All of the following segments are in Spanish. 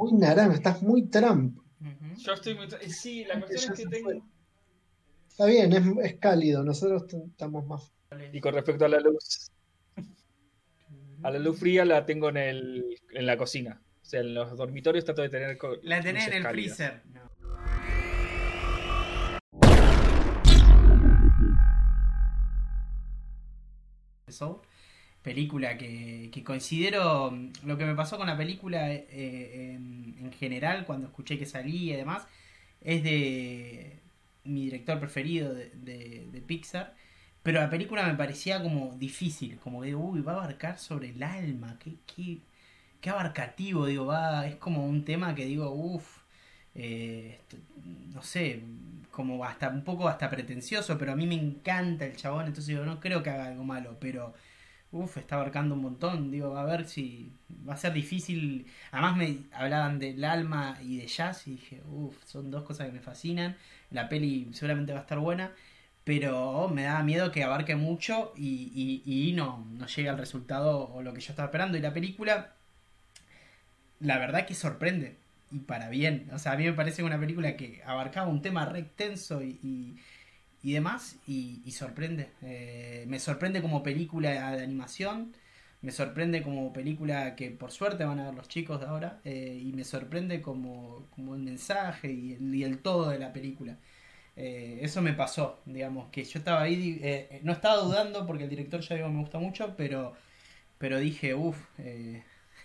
muy naranja, estás muy Trump. Yo estoy muy. Sí, la cuestión es que tengo. Está bien, es, es cálido, nosotros estamos más. Y con respecto a la luz, a la luz fría la tengo en, el, en la cocina. O sea, en los dormitorios trato de tener. La tenés en el freezer. No. Película que, que, considero lo que me pasó con la película eh, en, general cuando escuché que salía y demás es de mi director preferido de, de Pixar pero la película me parecía como difícil, como de, uy, va a abarcar sobre el alma, qué, qué, qué abarcativo, digo, va, es como un tema que digo, uff, eh, no sé, como hasta un poco hasta pretencioso, pero a mí me encanta el chabón, entonces digo, no creo que haga algo malo, pero uff, está abarcando un montón, digo, a ver si va a ser difícil. Además me hablaban del alma y de jazz y dije, uff, son dos cosas que me fascinan. La peli seguramente va a estar buena pero me da miedo que abarque mucho y, y, no, no llegue al resultado o lo que yo estaba esperando. Y la película, la verdad que sorprende, y para bien. O sea, a mí me parece una película que abarcaba un tema re extenso y, y, demás, y, sorprende. Eh, me sorprende como película de animación, me sorprende como película que por suerte van a ver los chicos de ahora, eh, y me sorprende como, como el mensaje y el, y el todo de la película. Eh, eso me pasó, digamos, que yo estaba ahí, no estaba dudando porque el director ya digo me gusta mucho, pero, pero dije, uff,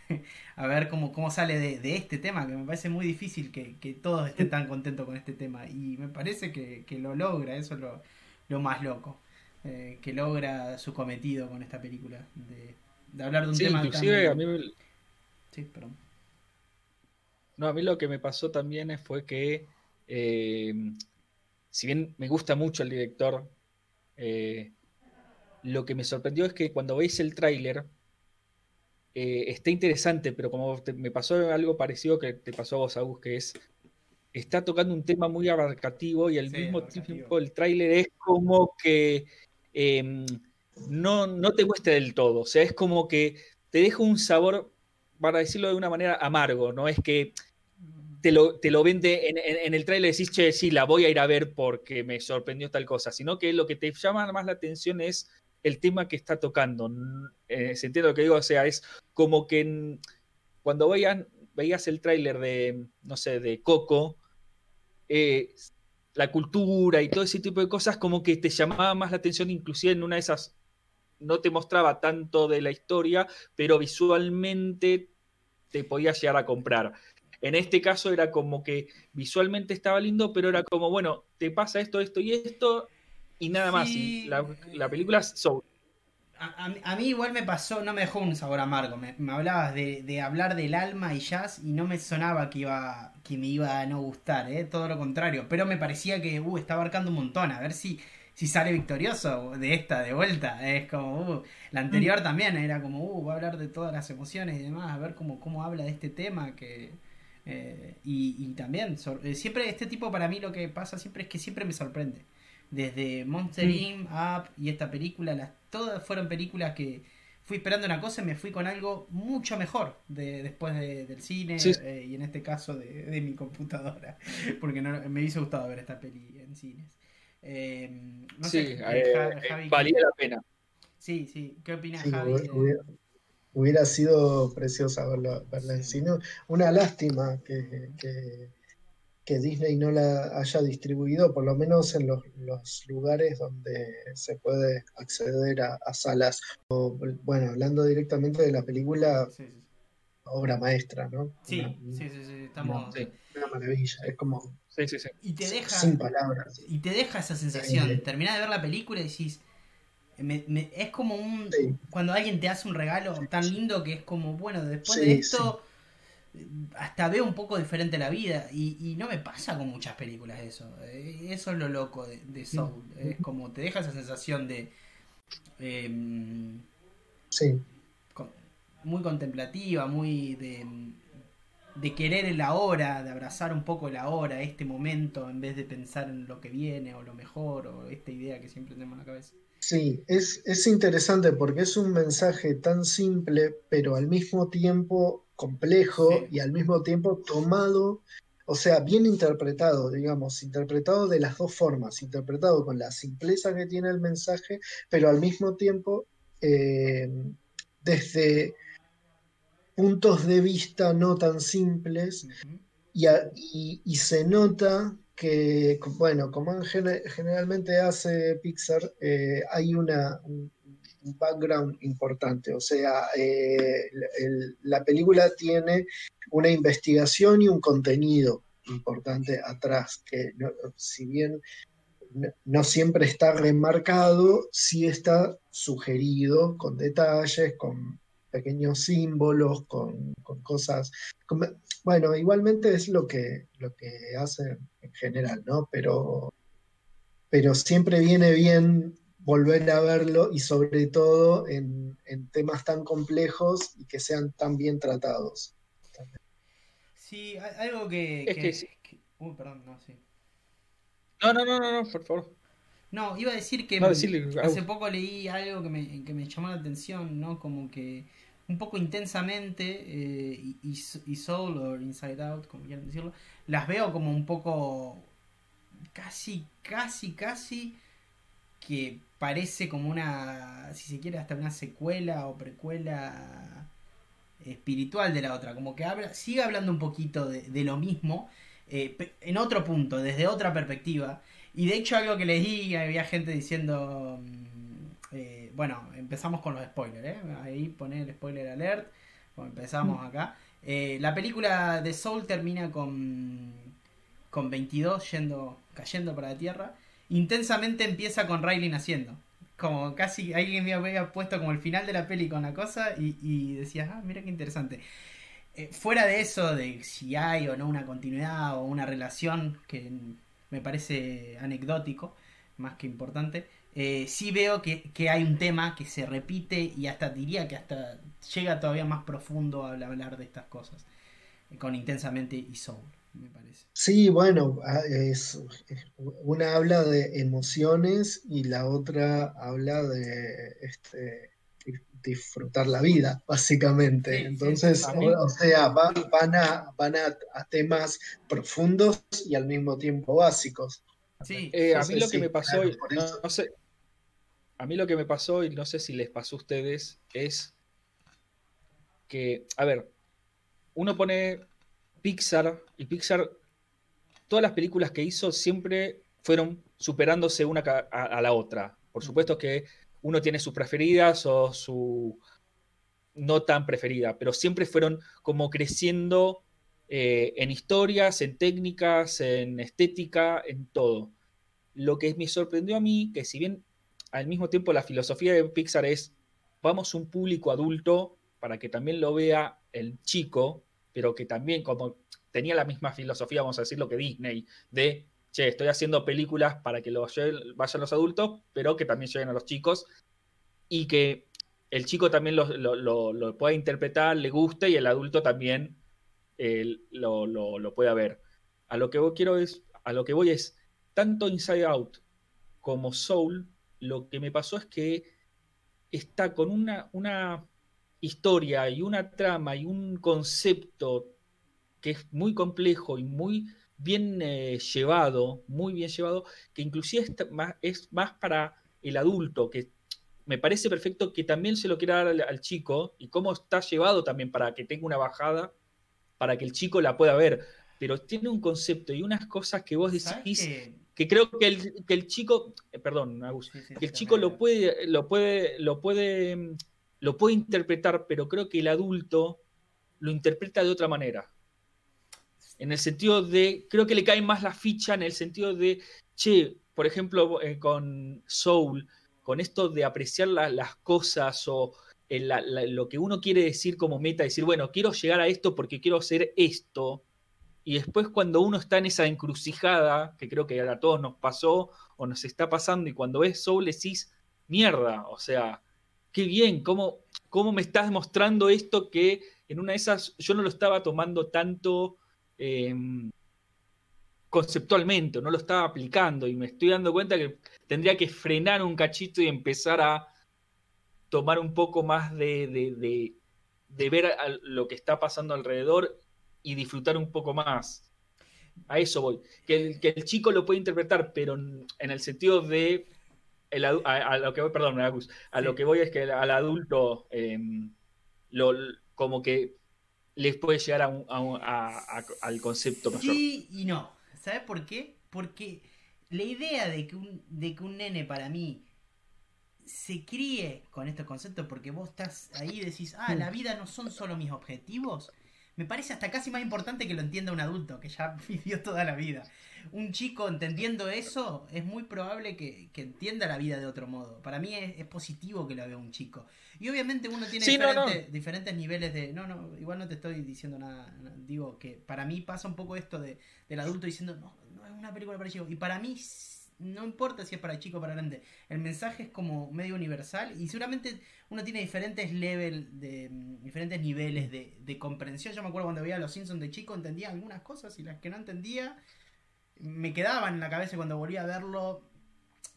a ver cómo, cómo sale de, este tema, que me parece muy difícil que, todos estén tan contentos con este tema. Y me parece que, lo logra, eso es lo, más loco, que logra su cometido con esta película, de, hablar de un tema inclusive a mí Sí, perdón. No, a mí lo que me pasó también fue que si bien me gusta mucho el director, eh, lo que me sorprendió es que cuando veis el tráiler, eh, está interesante, pero como me pasó algo parecido que te pasó a vos, Agus, que es, está tocando un tema muy abarcativo y al mismo tiempo el tráiler es como que em, no, no te muestra del todo, o sea, es como que te deja un sabor, para decirlo de una manera, amargo, no es que te lo, te lo vende en, el trailer, decís, che, sí, la voy a ir a ver porque me sorprendió tal cosa, sino que lo que te llama más la atención es el tema que está tocando. Eh, ¿Se entiende lo que digo? O sea, es como que cuando veías el tráiler de, no sé, de Coco, eh, la cultura y todo ese tipo de cosas como que te llamaba más la atención, inclusive en una de esas no te mostraba tanto de la historia, pero visualmente te podías llegar a comprar. En este caso era como que visualmente estaba lindo, pero era como, bueno, te pasa esto, esto y esto, y nada más. la, película Soul. A, mí igual me pasó, no me dejó un sabor amargo. Me, hablabas de, hablar del alma y jazz y no me sonaba que iba que me iba a no gustar, ¿eh? todo lo contrario. Pero me parecía que uh, está abarcando un montón. A ver si, si sale victorioso de esta de vuelta. Es como, uh, la anterior mm. también era como, uh, va a hablar de todas las emociones y demás. A ver cómo, cómo habla de este tema que, eh, y, también, eh, siempre este tipo para mí lo que pasa siempre es que siempre me sorprende. Desde Monster Inc., Up y esta película, las, todas fueron películas que fui esperando una cosa y me fui con algo mucho mejor de, después del cine eh, y en este caso de, mi computadora, porque no, me hubiese gustado ver esta peli en cines. no sí, valía la pena. Sí, sí. ¿Qué opinas, Javi? hubiera sido preciosa verla, en cine. Una lástima que, que, Disney no la haya distribuido, por lo menos en los, lugares donde se puede acceder a, salas. bueno, hablando directamente de la película, obra maestra, ¿no? Sí, sí, sí, sí, estamos... Una, maravilla, es como... Sí, sí, sí. Y te deja, sin palabras. Y te deja esa sensación. Terminás de ver la película y decís es como un. Cuando alguien te hace un regalo tan lindo que es como, bueno, después de esto. Hasta veo un poco diferente la vida. Y, no me pasa con muchas películas eso. Eh, eso es lo loco de, Soul. Es como te deja esa sensación de. Em, sí. muy contemplativa, muy de, de querer el ahora, de abrazar un poco el ahora, este momento, en vez de pensar en lo que viene o lo mejor o esta idea que siempre tenemos en la cabeza. Sí, es, es interesante porque es un mensaje tan simple, pero al mismo tiempo complejo y al mismo tiempo tomado, o sea, bien interpretado, digamos, interpretado de las dos formas, interpretado con la simpleza que tiene el mensaje, pero al mismo tiempo eh, desde puntos de vista no tan simples y, se nota que, bueno, como generalmente hace Pixar, eh, hay una, un, background importante, o sea, eh, la película tiene una investigación y un contenido importante atrás, que si bien no, siempre está remarcado, sí está sugerido con detalles, con pequeños símbolos, con, cosas. bueno, igualmente es lo que, lo que hacen en general, ¿no? Pero, pero siempre viene bien volver a verlo y sobre todo en, temas tan complejos y que sean tan bien tratados. Sí, algo que... Uy, perdón, no, sí. No, no, no, no, por favor. No, iba a decir que hace poco leí algo que me, que me llamó la atención, ¿no? Como que un poco intensamente, eh, y, Soul o Inside Out, como quieran decirlo, las veo como un poco casi, casi, casi que parece como una, si se quiere, hasta una secuela o precuela espiritual de la otra, como que habla, sigue hablando un poquito de, lo mismo, eh, en otro punto, desde otra perspectiva, y de hecho algo que leí, había gente diciendo... Mm, eh, bueno, empezamos con los spoilers, ¿eh? Ahí pone el spoiler alert. empezamos mm. acá. La película de Soul termina con, con 22 yendo, cayendo para la Tierra. Intensamente empieza con Riley naciendo. Como casi alguien me había puesto como el final de la peli con la cosa y, y decías, ah, mira qué interesante. Eh, fuera de eso, de si hay o no una continuidad o una relación, que me parece anecdótico, más que importante, eh, sí veo que, hay un tema que se repite y hasta diría que hasta llega todavía más profundo al hablar de estas cosas, eh, con intensamente y soul, me parece. Sí, bueno, ah, es, una habla de emociones y la otra habla de este, disfrutar la vida, básicamente. Entonces, o, sea, van, a, van a, temas profundos y al mismo tiempo básicos. Sí, eh, a mí lo que me pasó, no, sé, a mí lo que me pasó, y no sé si les pasó a ustedes, es que, a ver, uno pone Pixar y Pixar, todas las películas que hizo siempre fueron superándose una a, la otra. Por mm. supuesto que uno tiene sus preferidas o su no tan preferida, pero siempre fueron como creciendo eh, en historias, en técnicas, en estética, en todo. Lo que me sorprendió a mí, que si bien al mismo tiempo la filosofía de Pixar es, vamos un público adulto para que también lo vea el chico, pero que también como tenía la misma filosofía, vamos a decirlo, que Disney, de, che, estoy haciendo películas para que lo vayan los adultos, pero que también lleguen a los chicos, y que el chico también lo, pueda interpretar, le guste, y el adulto también lo, lo, pueda ver. A lo que quiero es, a lo que voy es, tanto Inside Out como Soul lo que me pasó es que está con una, una historia y una trama y un concepto que es muy complejo y muy bien eh, llevado, muy bien llevado, que inclusive es más, es más, para el adulto, que me parece perfecto que también se lo quiera dar al, chico y cómo está llevado también para que tenga una bajada, para que el chico la pueda ver. Pero tiene un concepto y unas cosas que vos decís, que creo que el, que el chico, eh, perdón, que el chico lo puede, lo puede, lo puede, lo puede interpretar, pero creo que el adulto lo interpreta de otra manera. En el sentido de, creo que le cae más la ficha en el sentido de, che, por ejemplo, eh, con Soul, con esto de apreciar las cosas o lo que uno quiere decir como meta, decir, bueno, quiero llegar a esto porque quiero hacer esto, y después cuando uno está en esa encrucijada, que creo que a todos nos pasó o nos está pasando, y cuando ves Soul decís, mierda, o sea, qué bien, cómo, cómo me estás mostrando esto que en una de esas yo no lo estaba tomando tanto em, conceptualmente, no lo estaba aplicando y me estoy dando cuenta que tendría que frenar un cachito y empezar a tomar un poco más de, de ver lo que está pasando alrededor y disfrutar un poco más. A eso voy. Que el, chico lo puede interpretar, pero en el sentido de. A, lo que voy, perdón, a lo que voy es que al adulto em, lo, como que les puede llegar al concepto mayor. Sí y no. ¿Sabes por qué? Porque la idea de que un, de que un nene para mí se críe con estos conceptos porque vos estás ahí y decís, ah, la vida no son solo mis objetivos, me parece hasta casi más importante que lo entienda un adulto que ya vivió toda la vida. Un chico entendiendo eso, es muy probable que, entienda la vida de otro modo. Para mí es, positivo que lo vea un chico. Y obviamente uno tiene diferentes, niveles de... No, no, igual no te estoy diciendo nada. Digo que para mí pasa un poco esto de, del adulto diciendo, no, no es una película para chicos. Y para mí no importa si es para chico o para grande, el mensaje es como medio universal y seguramente uno tiene diferentes level de mm, diferentes niveles de, comprensión. Yo me acuerdo cuando veía a los Simpsons de chico entendía algunas cosas y las que no entendía me quedaban en la cabeza y cuando volvía a verlo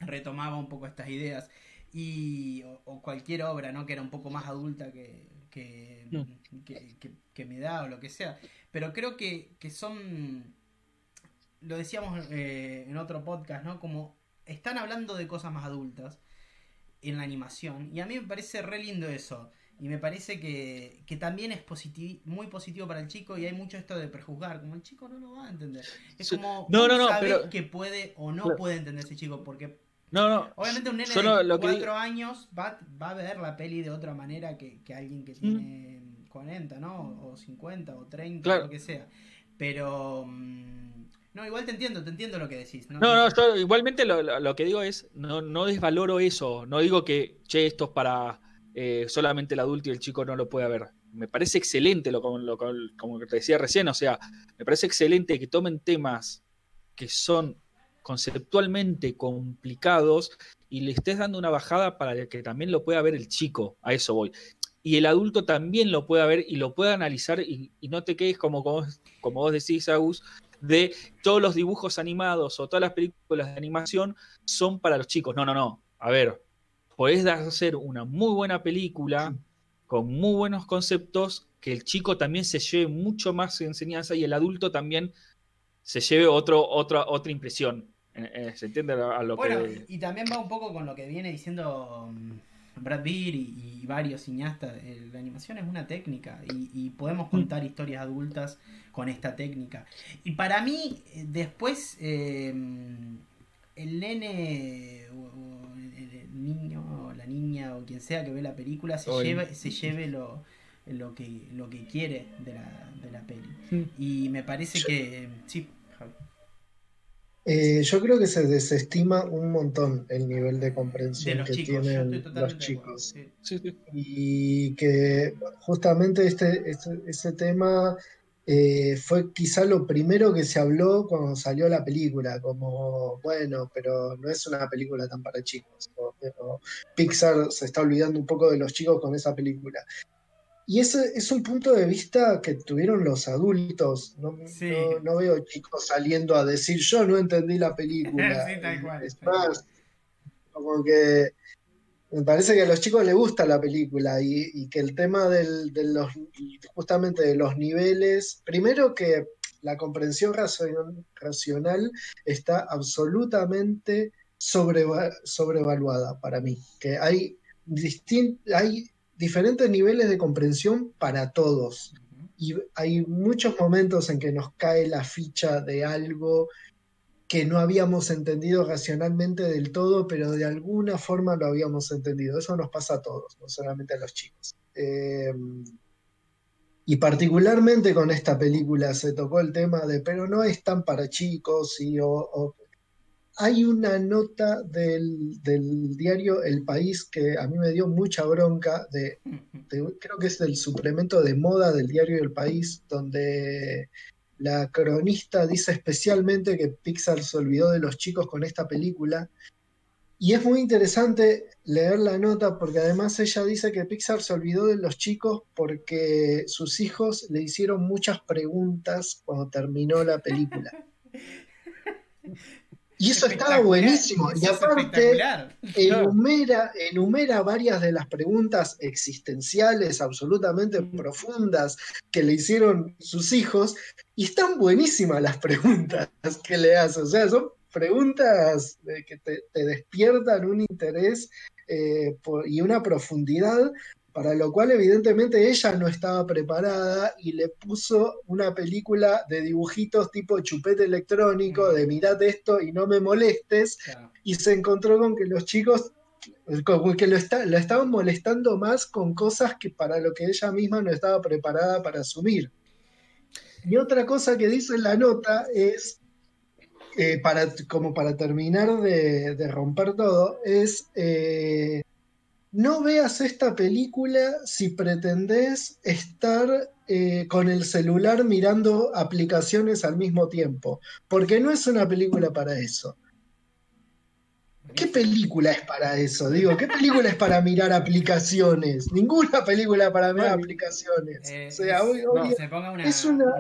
retomaba un poco estas ideas. Y o, cualquier obra no que era un poco más adulta que que, que, me da o lo que sea. Pero creo que, que son lo decíamos eh, en otro podcast, ¿no? Como están hablando de cosas más adultas en la animación. Y a mí me parece re lindo eso. Y me parece que, que también es muy positivo para el chico y hay mucho esto de prejuzgar, como el chico no lo va a entender. Es como no, no, no, que puede o no puede entender ese chico, porque no, no. obviamente un nene de cuatro años va, va, a ver la peli de otra manera que, que alguien que tiene 40, ¿no? O 50 o 30, o lo que sea. Pero... Mm, no, igual te entiendo, te entiendo lo que decís. No, no, yo igualmente lo, que digo es, no, no desvaloro eso, no digo que, che, esto es para eh, solamente el adulto y el chico no lo puede ver. Me parece excelente, lo, lo, como te decía recién, o sea, me parece excelente que tomen temas que son conceptualmente complicados y le estés dando una bajada para que también lo pueda ver el chico, a eso voy. Y el adulto también lo pueda ver y lo pueda analizar y, no te quedes como, como, como vos decís, Agus, de todos los dibujos animados o todas las películas de animación son para los chicos. No, no, no. A ver, podés hacer una muy buena película con muy buenos conceptos que el chico también se lleve mucho más enseñanza y el adulto también se lleve otro, otra, otra impresión. Eh, ¿Se entiende a lo bueno, Y también va un poco con lo que viene diciendo mm, Brad Beer y, varios cineastas, eh, la animación es una técnica y, podemos mm. contar historias adultas con esta técnica. Y para mí, eh, después, eh, el nene o, el niño o la niña o quien sea que ve la película se, lleve, se lleve lo, lo, que, lo que quiere de la, de la peli. Mm. Y me parece que... Sí, eh, yo creo que se desestima un montón el nivel de comprensión que tienen los chicos. Y que justamente este, este, este tema eh, fue quizá lo primero que se habló cuando salió la película, como, bueno, pero no es una película tan para chicos. Pixar se está olvidando un poco de los chicos con esa película. Y ese es un punto de vista que tuvieron los adultos. No, no, veo chicos saliendo a decir yo no entendí la película. es más, como que me parece que a los chicos les gusta la película y, que el tema del, de los, justamente de los niveles, primero que la comprensión racional está absolutamente sobrevaluada para mí, que hay, hay diferentes niveles de comprensión para todos. Y hay muchos momentos en que nos cae la ficha de algo que no habíamos entendido racionalmente del todo, pero de alguna forma lo habíamos entendido. Eso nos pasa a todos, no solamente a los chicos. Eh, y particularmente con esta película se tocó el tema de, pero no es tan para chicos, y, o hay una nota del, diario El País que a mí me dio mucha bronca, de, creo que es del suplemento de moda del diario El País, donde la cronista dice especialmente que Pixar se olvidó de los chicos con esta película. Y es muy interesante leer la nota porque además ella dice que Pixar se olvidó de los chicos porque sus hijos le hicieron muchas preguntas cuando terminó la película. Y eso estaba buenísimo. y aparte, enumera, enumera varias de las preguntas existenciales absolutamente profundas que le hicieron sus hijos. Y están buenísimas las preguntas que le hace. O sea, son preguntas que te, despiertan un interés eh, y una profundidad para lo cual evidentemente ella no estaba preparada y le puso una película de dibujitos tipo chupete electrónico, de mirad esto y no me molestes, y se encontró con que los chicos como que lo, está, estaban molestando más con cosas que para lo que ella misma no estaba preparada para asumir. Y otra cosa que dice en la nota es, eh, para, como para terminar de, romper todo, es eh, no veas esta película si pretendés estar eh, con el celular mirando aplicaciones al mismo tiempo, porque no es una película para eso. ¿Qué película es para eso? Digo, ¿qué película es para mirar aplicaciones? Ninguna película para mirar aplicaciones. o sea, hoy, es una,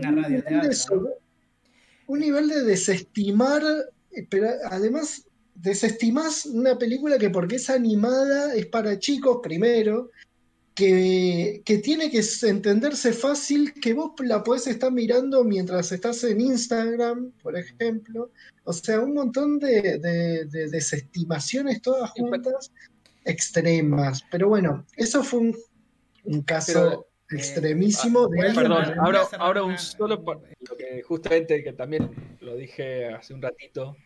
un nivel de desestimar, eh, pero además desestimás una película que porque es animada es para chicos primero, que, tiene que entenderse fácil, que vos la podés estar mirando mientras estás en Instagram, por ejemplo. O sea, un montón de, desestimaciones todas juntas extremas. Pero bueno, eso fue un, caso eh, extremísimo de... Perdón, ahora, ahora un solo... Lo que justamente, que también lo dije hace un ratito,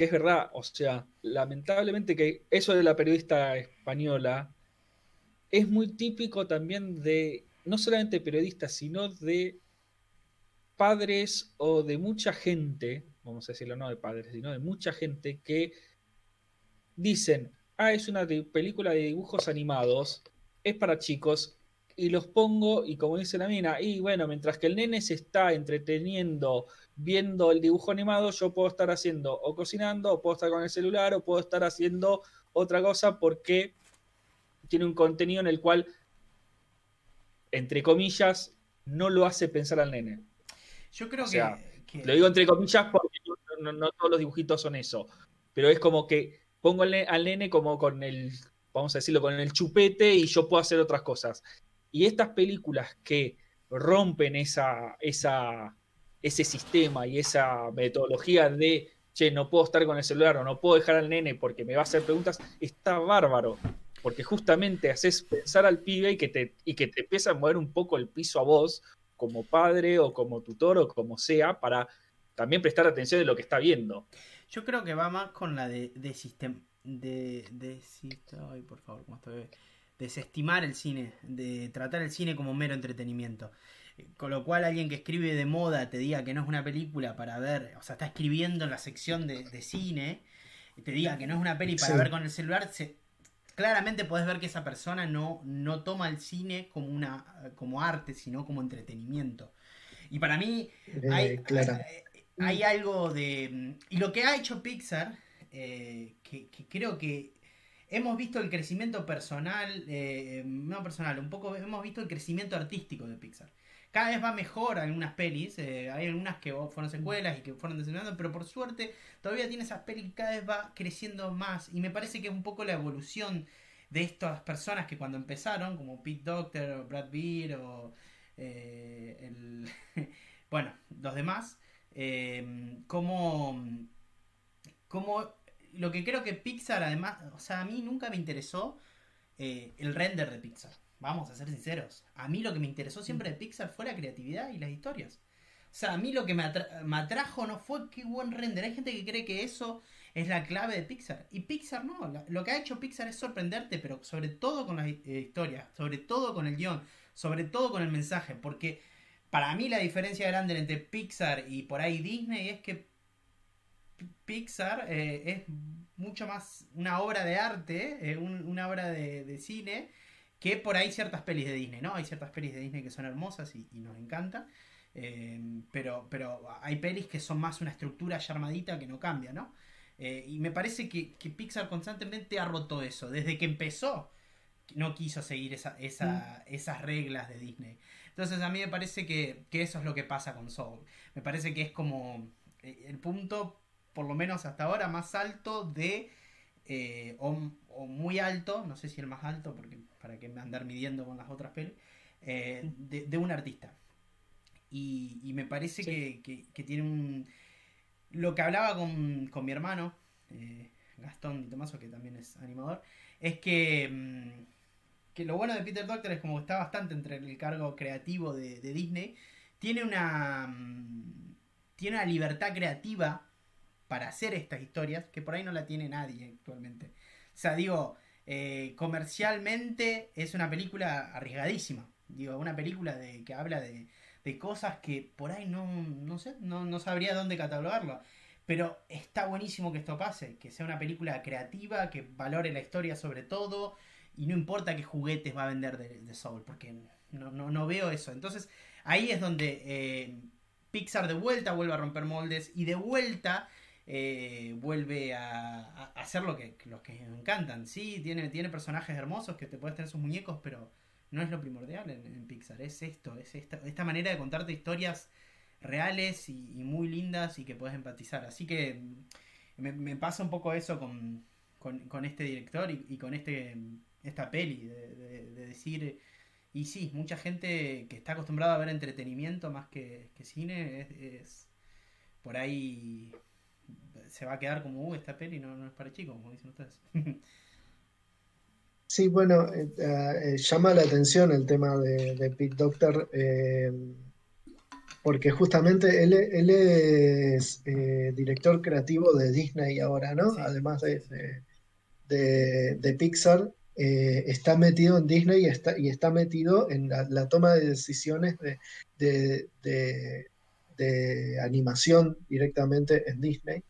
que es verdad, o sea, lamentablemente que eso de la periodista española es muy típico también de, no solamente periodistas, sino de padres o de mucha gente, vamos a decirlo, no de padres, sino de mucha gente que dicen, ah, es una película de dibujos animados, es para chicos, y los pongo, y como dice la mina, y bueno, mientras que el nene se está entreteniendo viendo el dibujo animado, yo puedo estar haciendo o cocinando, o puedo estar con el celular, o puedo estar haciendo otra cosa porque tiene un contenido en el cual, entre comillas, no lo hace pensar al nene. Yo creo que, Lo digo entre comillas porque no, todos los dibujitos son eso. Pero es como que pongo al, al nene como con el, vamos a decirlo, con el chupete y yo puedo hacer otras cosas. Y estas películas que rompen esa, esa, ese sistema y esa metodología de, che, no puedo estar con el celular o no puedo dejar al nene porque me va a hacer preguntas, está bárbaro. Porque justamente haces pensar al pibe y que te, y que te empieza a mover un poco el piso a vos, como padre o como tutor o como sea, para también prestar atención de lo que está viendo. Yo creo que va más con la de, sistema. De, por favor, ¿cómo estoy? Desestimar el cine, de tratar el cine como mero entretenimiento. Con lo cual alguien que escribe de moda te diga que no es una película para ver, o sea, está escribiendo en la sección de, cine, te diga que no es una peli para ver con el celular, claramente podés ver que esa persona no, no toma el cine como, una, como arte, sino como entretenimiento. Y para mí eh, hay, hay, algo de... Y lo que ha hecho Pixar, eh, que creo que hemos visto el crecimiento personal, eh, no personal, un poco hemos visto el crecimiento artístico de Pixar. Cada vez va mejor algunas pelis, eh, hay algunas que fueron secuelas y que fueron desenvolviendo, pero por suerte todavía tiene esas pelis que cada vez va creciendo más y me parece que es un poco la evolución de estas personas que cuando empezaron, como Pete Doctor o Brad Beer o eh, el, bueno, los demás, como, como lo que creo que Pixar, además, o sea, a mí nunca me interesó eh, el render de Pixar. Vamos a ser sinceros. A mí lo que me interesó siempre de Pixar fue la creatividad y las historias. O sea, a mí lo que me, atrajo no fue qué buen render. Hay gente que cree que eso es la clave de Pixar. Y Pixar no. lo que ha hecho Pixar es sorprenderte, pero sobre todo con las eh, historias, sobre todo con el guion, sobre todo con el mensaje. Porque para mí la diferencia grande entre Pixar y por ahí Disney es que Pixar eh, es mucho más una obra de arte, eh, una obra de, cine, que por ahí ciertas pelis de Disney, ¿no? Hay ciertas pelis de Disney que son hermosas y, nos encantan, eh, pero, pero hay pelis que son más una estructura ya armadita que no cambia, ¿no? y me parece que, Pixar constantemente ha roto eso. Desde que empezó, no quiso seguir esa, mm. esas reglas de Disney. Entonces a mí me parece que, que eso es lo que pasa con Soul. Me parece que es como el punto por lo menos hasta ahora, más alto de, eh, o, muy alto, no sé si el más alto, porque para que me andar midiendo con las otras pelis, eh, de, un artista. Y, me parece que, tiene un... Lo que hablaba con, con mi hermano, eh, Gastón y Tomaso, que también es animador, es que, mm, que lo bueno de Peter Doctor es como está bastante entre el cargo creativo de, Disney, tiene una, mm, tiene una libertad creativa para hacer estas historias que por ahí no la tiene nadie actualmente. O sea, digo, eh, comercialmente es una película arriesgadísima. Digo, una película de, que habla de, de cosas que por ahí no, no sé, no, no sabría dónde catalogarlo. Pero está buenísimo que esto pase, que sea una película creativa, que valore la historia sobre todo, y no importa qué juguetes va a vender de, Soul, porque no, no, veo eso. Entonces ahí es donde eh, Pixar de vuelta vuelve a romper moldes y de vuelta eh, vuelve a, hacer lo que los que encantan. Sí, tiene, tiene personajes hermosos que te puedes tener sus muñecos, pero no es lo primordial en, Pixar. Es esto, es esta, esta manera de contarte historias reales y, muy lindas y que puedes empatizar. Así que me, pasa un poco eso con, con, este director y, con este esta peli, de, decir, y sí, mucha gente que está acostumbrada a ver entretenimiento más que, cine, es, por ahí se va a quedar como, uh, esta peli no, no es para chicos, como dicen ustedes. Sí, bueno, eh, eh, llama la atención el tema de, de Pete Doctor. Eh, porque justamente él, es eh, director creativo de Disney ahora, ¿no? Además de, de, Pixar, eh, está metido en Disney y está, y está metido en la, toma de decisiones de, animación directamente en Disney.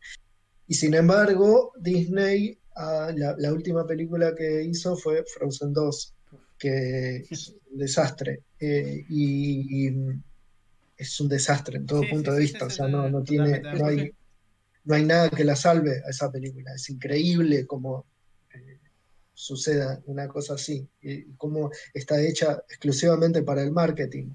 Y sin embargo, Disney, ah, la, última película que hizo fue Frozen 2, que es un desastre. Eh, y es un desastre en todo punto de vista. o sea, no, no tiene, no hay, no hay nada que la salve a esa película. Es increíble cómo eh, suceda una cosa así, y cómo está hecha exclusivamente para el marketing.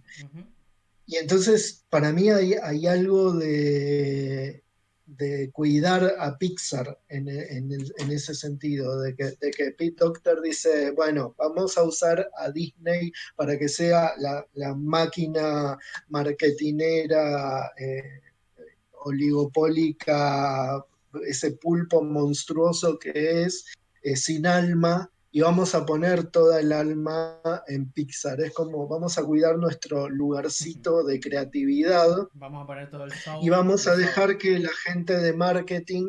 Y entonces, para mí hay, hay algo de, de cuidar a Pixar en, ese sentido, de que, de que, Pete Doctor dice, bueno, vamos a usar a Disney para que sea la, máquina marketinera eh, oligopólica, ese pulpo monstruoso que es, eh, sin alma, y vamos a poner toda el alma en Pixar. Es como vamos a cuidar nuestro lugarcito de creatividad. Vamos a poner todo el Y vamos a dejar que la gente de marketing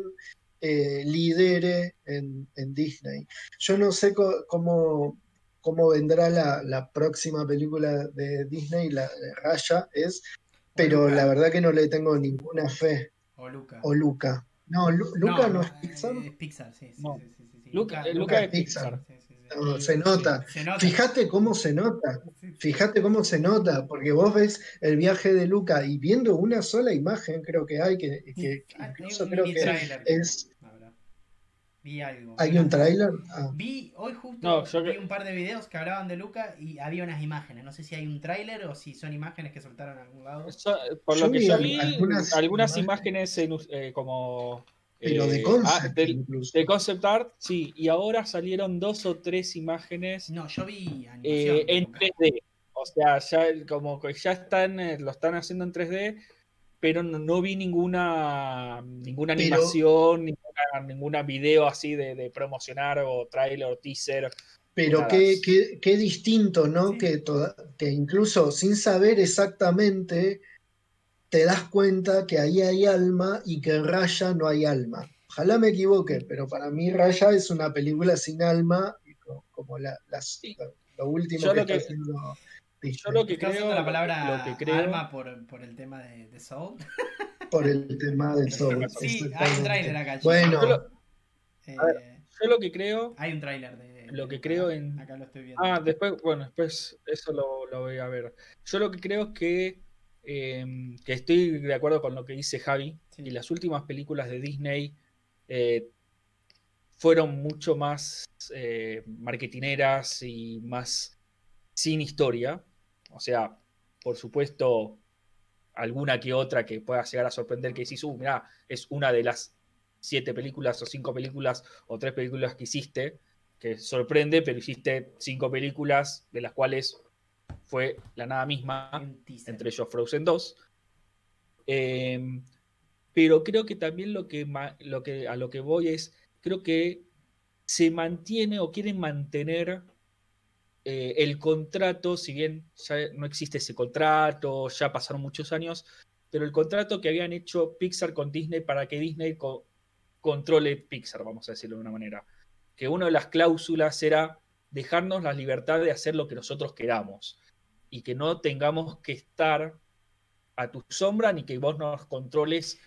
eh, lidere en, Disney. Yo no sé cómo, cómo vendrá la, próxima película de Disney, la de Raya es, pero la verdad que no le tengo ninguna fe. O Luca. O Luca. No, Luca no, es Pixar. Es Pixar, sí, sí, sí, Luca, Luca, es Pixar se, nota. Fíjate cómo se nota. Fíjate cómo se nota, porque vos ves el viaje de Luca y viendo una sola imagen, creo que hay, que, ah, incluso creo que es. Vi algo. ¿Hay un tráiler? Ah. Vi hoy justo vi un par de videos que hablaban de Luca y había unas imágenes. No sé si hay un tráiler o si son imágenes que soltaron en algún lado. por lo que yo vi, algunas, imágenes, eh, como pero de eh, concept. Ah, de, concept art, sí. Y ahora salieron dos o tres imágenes. No, yo vi eh, en 3D. O sea, ya como que ya están, eh, lo están haciendo en 3D, pero no, vi ninguna ninguna animación, ninguna, ninguna video así de, promocionar o trailer o teaser. Pero qué, qué, qué, distinto, ¿no? Que, que incluso sin saber exactamente te das cuenta que ahí hay alma y que en Raya no hay alma. Ojalá me equivoque, pero para mí Raya es una película sin alma, como la, las, lo último que, está haciendo. Yo lo que creo, la palabra lo que creo, alma por, por, el tema de, de, Soul. Por el tema de Soul. sí, hay un trailer acá. Bueno, eh, yo lo que creo. Hay un tráiler de. Lo que creo en. Acá lo estoy viendo. Ah, después, bueno, después eso lo, lo voy a ver. Yo lo que creo es que Em, que estoy de acuerdo con lo que dice Javi, y las últimas películas de Disney eh, fueron mucho más eh, marketineras y más sin historia. O sea, por supuesto, alguna que otra que pueda llegar a sorprender que decís, uh, mira, es una de las siete películas o cinco películas o tres películas que hiciste, que sorprende, pero hiciste cinco películas de las cuales fue la nada misma, entre ellos Frozen 2. Em, pero creo que también lo que, lo que, a lo que voy es, creo que se mantiene o quieren mantener eh, el contrato, si bien ya no existe ese contrato, ya pasaron muchos años, pero el contrato que habían hecho Pixar con Disney para que Disney controle Pixar, vamos a decirlo de una manera. Que una de las cláusulas era dejarnos la libertad de hacer lo que nosotros queramos y que no tengamos que estar a tu sombra ni que vos nos controles.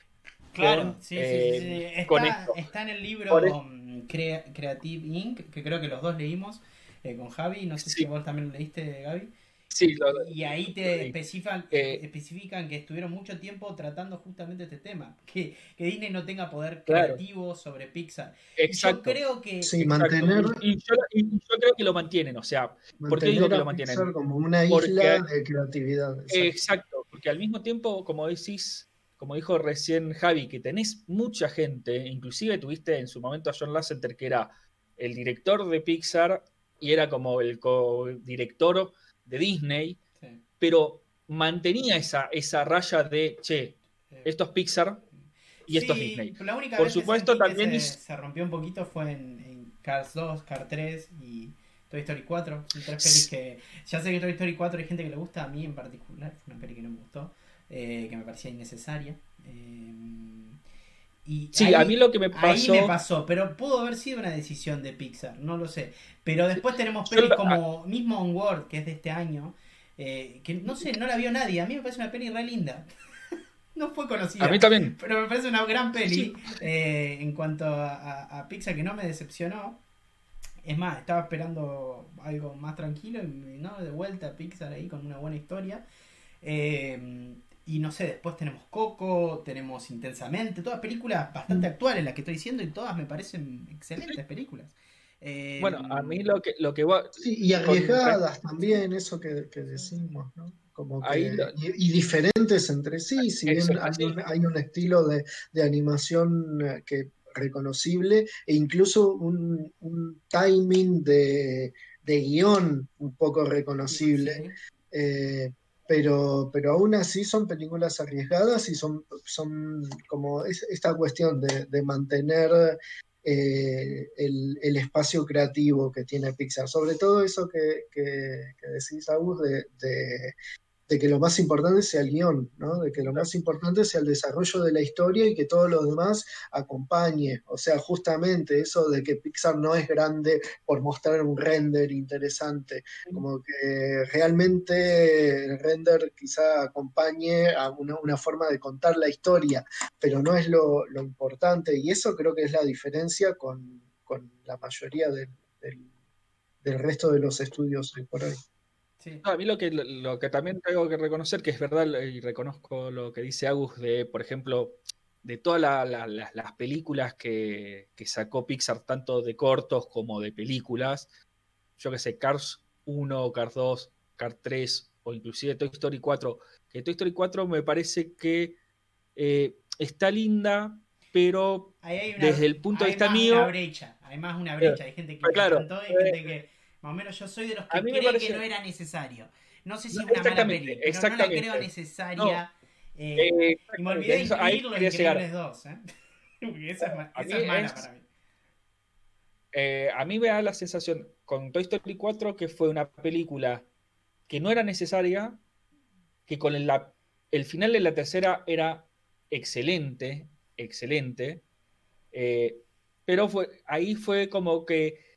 Claro, sí, sí, sí, Está, está, en el libro Creative Inc., que creo que los dos leímos eh, con Javi. No sé si vos también lo leíste, Gaby. Sí, y ahí te especifican, eh, especifican que estuvieron mucho tiempo tratando justamente este tema, que, que Disney no tenga poder creativo sobre Pixar. Exacto. Yo creo que... Sí, mantener... Y, yo, creo que lo mantienen, o sea, ¿por qué digo que lo mantienen? Pixar como una isla de creatividad. Exacto. porque al mismo tiempo, como decís, como dijo recién Javi, que tenés mucha gente, inclusive tuviste en su momento a John Lasseter, que era el director de Pixar y era como el co-director de Disney, pero mantenía esa, esa raya de, che, esto es Pixar y esto es Disney. La única Por supuesto, también se, rompió un poquito fue en, Cars 2, Cars 3 y Toy Story 4. Tres pelis que. Ya sé que Toy Story 4 hay gente que le gusta, a mí en particular, fue una peli que no me gustó, eh, que me parecía innecesaria. Eh, y sí, a mí lo que me pasó. Ahí me pasó, pero pudo haber sido una decisión de Pixar, no lo sé. Pero después tenemos pelis como mismo Onward, que es de este año, eh, que no sé, no la vio nadie. A mí me parece una peli re linda. no fue conocida. A mí también. Pero me parece una gran peli eh, en cuanto a, Pixar que no me decepcionó. Es más, estaba esperando algo más tranquilo y no, de vuelta a Pixar ahí con una buena historia. Eh, y no sé, después tenemos Coco, tenemos Intensamente, todas películas bastante mm. actuales las que estoy diciendo y todas me parecen excelentes películas. bueno, a mí lo que, lo que va... Sí, y arriesgadas también, eso que, decimos, ¿no? Como y, diferentes entre sí, si bien hay un, estilo de, animación eh, que reconocible e incluso un, timing de, guion un poco reconocible. Eh, pero, pero aún así son películas arriesgadas y son, son como esta cuestión de, mantener eh, el, espacio creativo que tiene Pixar. Sobre todo eso que, que, decís, Agus, de, de que lo más importante sea el guion, ¿no? de que lo más importante sea el desarrollo de la historia y que todo lo demás acompañe. O sea, justamente eso de que Pixar no es grande por mostrar un render interesante, como que realmente el render quizá acompañe a una, forma de contar la historia, pero no es lo, importante. Y eso creo que es la diferencia con, la mayoría del, del, resto de los estudios por a mí lo que, lo que también tengo que reconocer, que es verdad, y reconozco lo que dice Agus de, por ejemplo, de todas las películas que, sacó Pixar, tanto de cortos como de películas, yo que sé, Cars 1, Cars 2, Cars 3 o inclusive Toy Story 4, que Toy Story 4 me parece que eh, está linda, pero desde el punto de vista mío... Una brecha, hay más una brecha, hay gente que claro, hay gente que más o menos yo soy de los que creen que no era necesario. No sé si es una mala peli, pero no la creo necesaria. Eh, y me olvidé de incluir Los Increíbles 2. ¿eh? esa es, esa es mala para mí. Eh, a mí me da la sensación con Toy Story 4 que fue una película que no era necesaria, que con el, el final de la tercera era excelente, excelente, eh, pero fue, ahí fue como que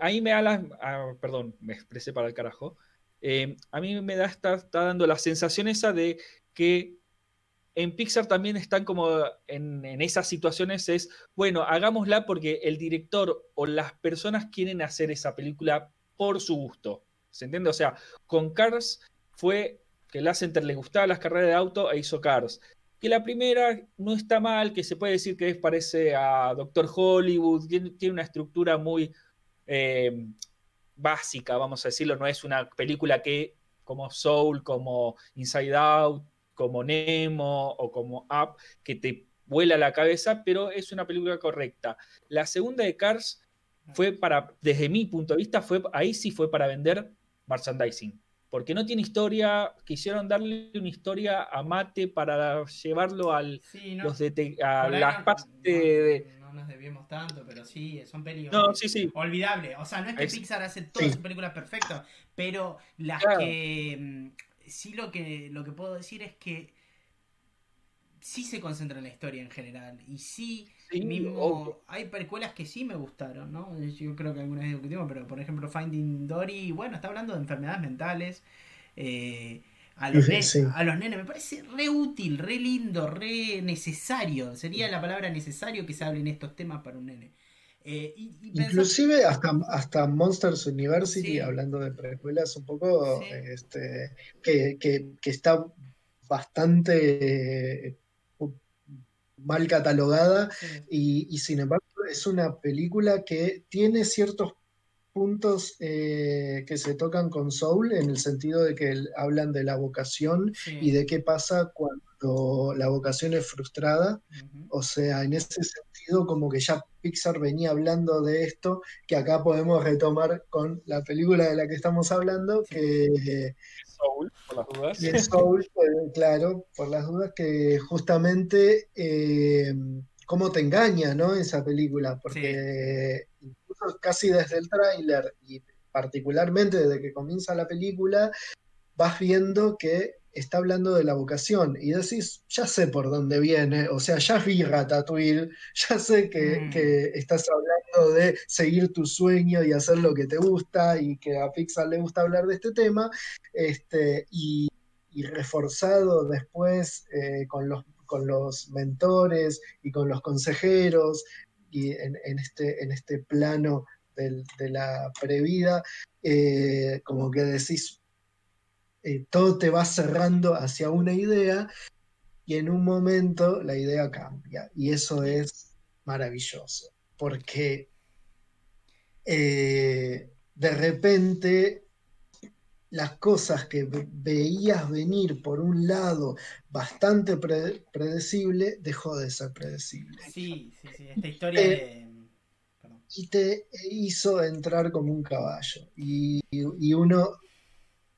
ahí me da la. Ah, perdón, me expresé para el carajo. Eh, a mí me da, está, está, dando la sensación esa de que en Pixar también están como en, esas situaciones es, bueno, hagámosla porque el director o las personas quieren hacer esa película por su gusto. ¿Se entiende? O sea, con Cars fue que la Center le gustaba las carreras de auto e hizo Cars. Que la primera no está mal, que se puede decir que es, parece a Doctor Hollywood, tiene una estructura muy, eh, básica, vamos a decirlo, no es una película que como Soul, como Inside Out, como Nemo o como Up, que te vuela la cabeza, pero es una película correcta. La segunda de Cars fue para, desde mi punto de vista, fue, ahí sí fue para vender merchandising. Porque no tiene historia, quisieron darle una historia a Mate para llevarlo al, los a las partes de, no nos debíamos tanto, pero sí, son películas no, sí, sí. olvidables. O sea, no es que Pixar hace todas sus películas perfectas, pero las que mm, sí lo que lo que puedo decir es que sí se concentra en la historia en general y sí, mismo hay precuelas que sí me gustaron, ¿no? Yo creo que algunas discutimos, pero por ejemplo Finding Dory, bueno, está hablando de enfermedades mentales. Eh, a los, nenes, a los nenes. Me parece re útil, re lindo, re necesario. Sería la palabra necesario que se hablen estos temas para un nene. Eh, Inclusive hasta, hasta Monsters University, hablando de precuelas, un poco este, que, está bastante mal catalogada y, y, sin embargo es una película que tiene ciertos puntos eh, que se tocan con Soul en el sentido de que hablan de la vocación y de qué pasa cuando la vocación es frustrada. O sea, en ese sentido, como que ya Pixar venía hablando de esto, que acá podemos retomar con la película de la que estamos hablando, que... Soul, por las dudas. Y Soul, claro, por las dudas, que justamente... Eh, cómo te engaña, ¿no? Esa película, porque casi desde el tráiler y particularmente desde que comienza la película, vas viendo que está hablando de la vocación y decís, ya sé por dónde viene, o sea, ya vi Ratatouille, ya sé que, mm. que, estás hablando de seguir tu sueño y hacer lo que te gusta y que a Pixar le gusta hablar de este tema, este, y, reforzado después eh, con los con los mentores y con los consejeros y en, este, en este plano de la previda, eh, como que decís, eh, todo te va cerrando hacia una idea y en un momento la idea cambia. Y eso es maravilloso porque eh, de repente las cosas que veías venir por un lado bastante predecible, dejó de ser predecible. Sí, sí, sí, esta historia de... Y te hizo entrar como un caballo. Y, uno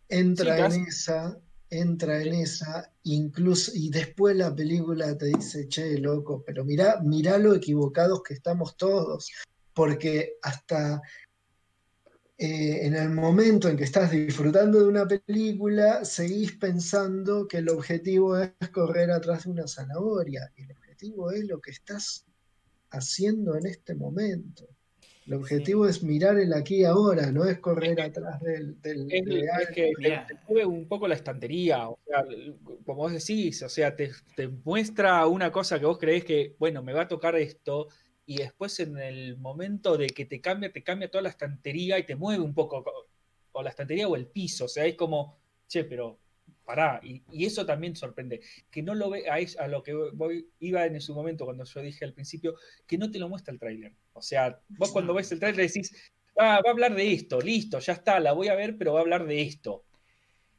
entra en esa, entra en esa, incluso, y después la película te dice, che, loco, pero mirá, mirá lo equivocados que estamos todos, porque hasta eh, en el momento en que estás disfrutando de una película, seguís pensando que el objetivo es correr atrás de una zanahoria. Y el objetivo es lo que estás haciendo en este momento. El objetivo es mirar el aquí y ahora, no es correr atrás del, del es, que te, un poco la estantería, o sea, como vos decís, o sea, te, te muestra una cosa que vos creés que, bueno, me va a tocar esto, y después en el momento de que te cambia, te cambia toda la estantería y te mueve un poco, o la estantería o el piso, o sea, es como, che, pero pará, y, eso también sorprende, que no lo ve, a, a lo que voy, iba en su momento cuando yo dije al principio, que no te lo muestra el tráiler, o sea, vos cuando ves el tráiler decís, ah, va a hablar de esto, listo, ya está, la voy a ver, pero va a hablar de esto.